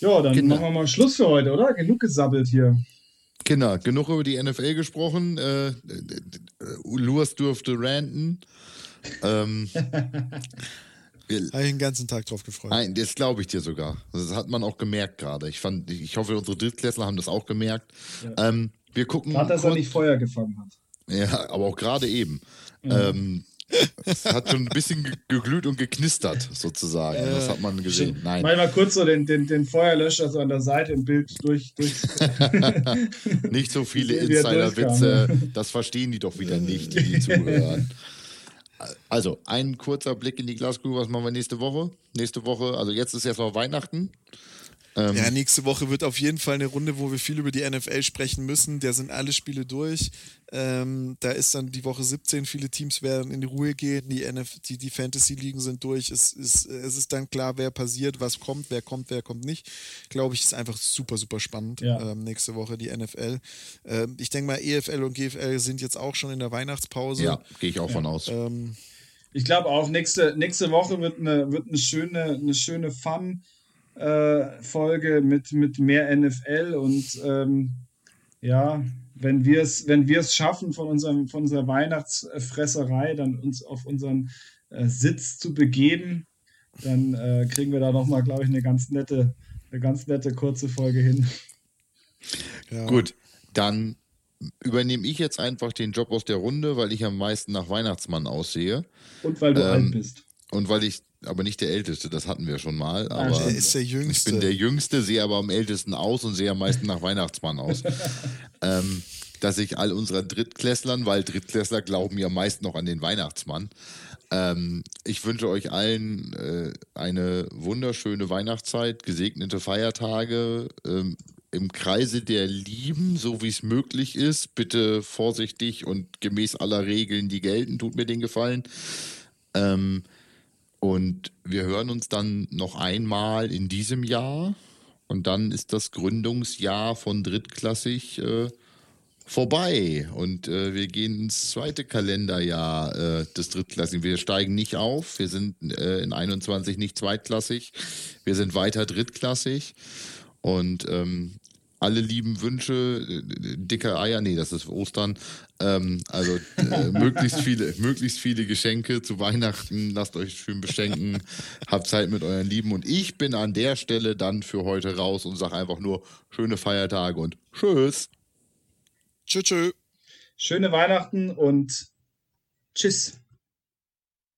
Ja, dann Kinder. machen wir mal Schluss für heute, oder? Genug gesabbelt hier. Kinder, genug über die NFL gesprochen. Äh, äh, Lurs durfte ranten. Ähm, wir, Habe ich den ganzen Tag drauf gefreut. Nein, das glaube ich dir sogar. Das hat man auch gemerkt gerade. Ich fand, ich hoffe, unsere Drittklässler haben das auch gemerkt. Ähm, wir gucken. Gerade, dass er nicht Feuer gefangen hat. Ja, aber auch gerade eben. Ähm, es hat schon ein bisschen ge- geglüht und geknistert, sozusagen. Das hat man gesehen. Nein. Manchmal kurz so den, den, den Feuerlöscher so an der Seite im Bild durch. durch Nicht so viele er Insider-Witze. Das verstehen die doch wieder nicht, die, die zuhören. Also, ein kurzer Blick in die Glaskugel. Was machen wir nächste Woche? Nächste Woche, also jetzt ist erstmal Weihnachten. Ähm, Ja, nächste Woche wird auf jeden Fall eine Runde, wo wir viel über die NFL sprechen müssen. Da sind alle Spiele durch. Ähm, da ist dann die Woche 17. Viele Teams werden in die Ruhe gehen. Die, NF die, die Fantasy-Ligen sind durch. Es ist, es ist dann klar, wer passiert, was kommt, wer kommt, wer kommt nicht. Glaube ich, ist einfach super, super spannend. Ja. Ähm, nächste Woche die NFL. Ähm, ich denke mal, EFL und GFL sind jetzt auch schon in der Weihnachtspause. ja, gehe ich auch von aus. Ähm, Ich glaube auch, nächste, nächste Woche wird eine, wird eine schöne, eine schöne Fun-Folge mit, mit mehr NFL und ähm, ja, wenn wir es wenn wir es schaffen, von, unserem, von unserer Weihnachtsfresserei dann uns auf unseren äh, Sitz zu begeben, dann äh, kriegen wir da nochmal, glaube ich, eine ganz nette, eine ganz nette kurze Folge hin. ja. Gut, dann übernehme ich jetzt einfach den Job aus der Runde, weil ich am meisten nach Weihnachtsmann aussehe. Und weil du Ähm, alt bist. Und weil ich, aber nicht der Älteste, das hatten wir schon mal. Aber stimmt. Er ist der ich Jüngste. bin der Jüngste, sehe aber am ältesten aus und sehe am meisten nach Weihnachtsmann aus. ähm, dass ich all unseren Drittklässlern, weil Drittklässler glauben ja meist noch an den Weihnachtsmann. Ähm, ich wünsche euch allen äh, eine wunderschöne Weihnachtszeit, gesegnete Feiertage ähm, im Kreise der Lieben, so wie es möglich ist. Bitte vorsichtig und gemäß aller Regeln, die gelten, tut mir den Gefallen. Ähm, und wir hören uns dann noch einmal in diesem Jahr. Und dann ist das Gründungsjahr von Drittklassig äh, vorbei. Und äh, wir gehen ins zweite Kalenderjahr äh, des Drittklassigen. Wir steigen nicht auf. Wir sind äh, in 21 nicht zweitklassig. Wir sind weiter drittklassig. Und ähm, alle lieben Wünsche, äh, dicke Eier, nee, das ist Ostern. Ähm, also äh, möglichst viele, möglichst viele Geschenke zu Weihnachten. Lasst euch schön beschenken. Habt Zeit mit euren Lieben. Und ich bin an der Stelle dann für heute raus und sage einfach nur schöne Feiertage und tschüss. Tschö, tschö. Schöne Weihnachten und tschüss.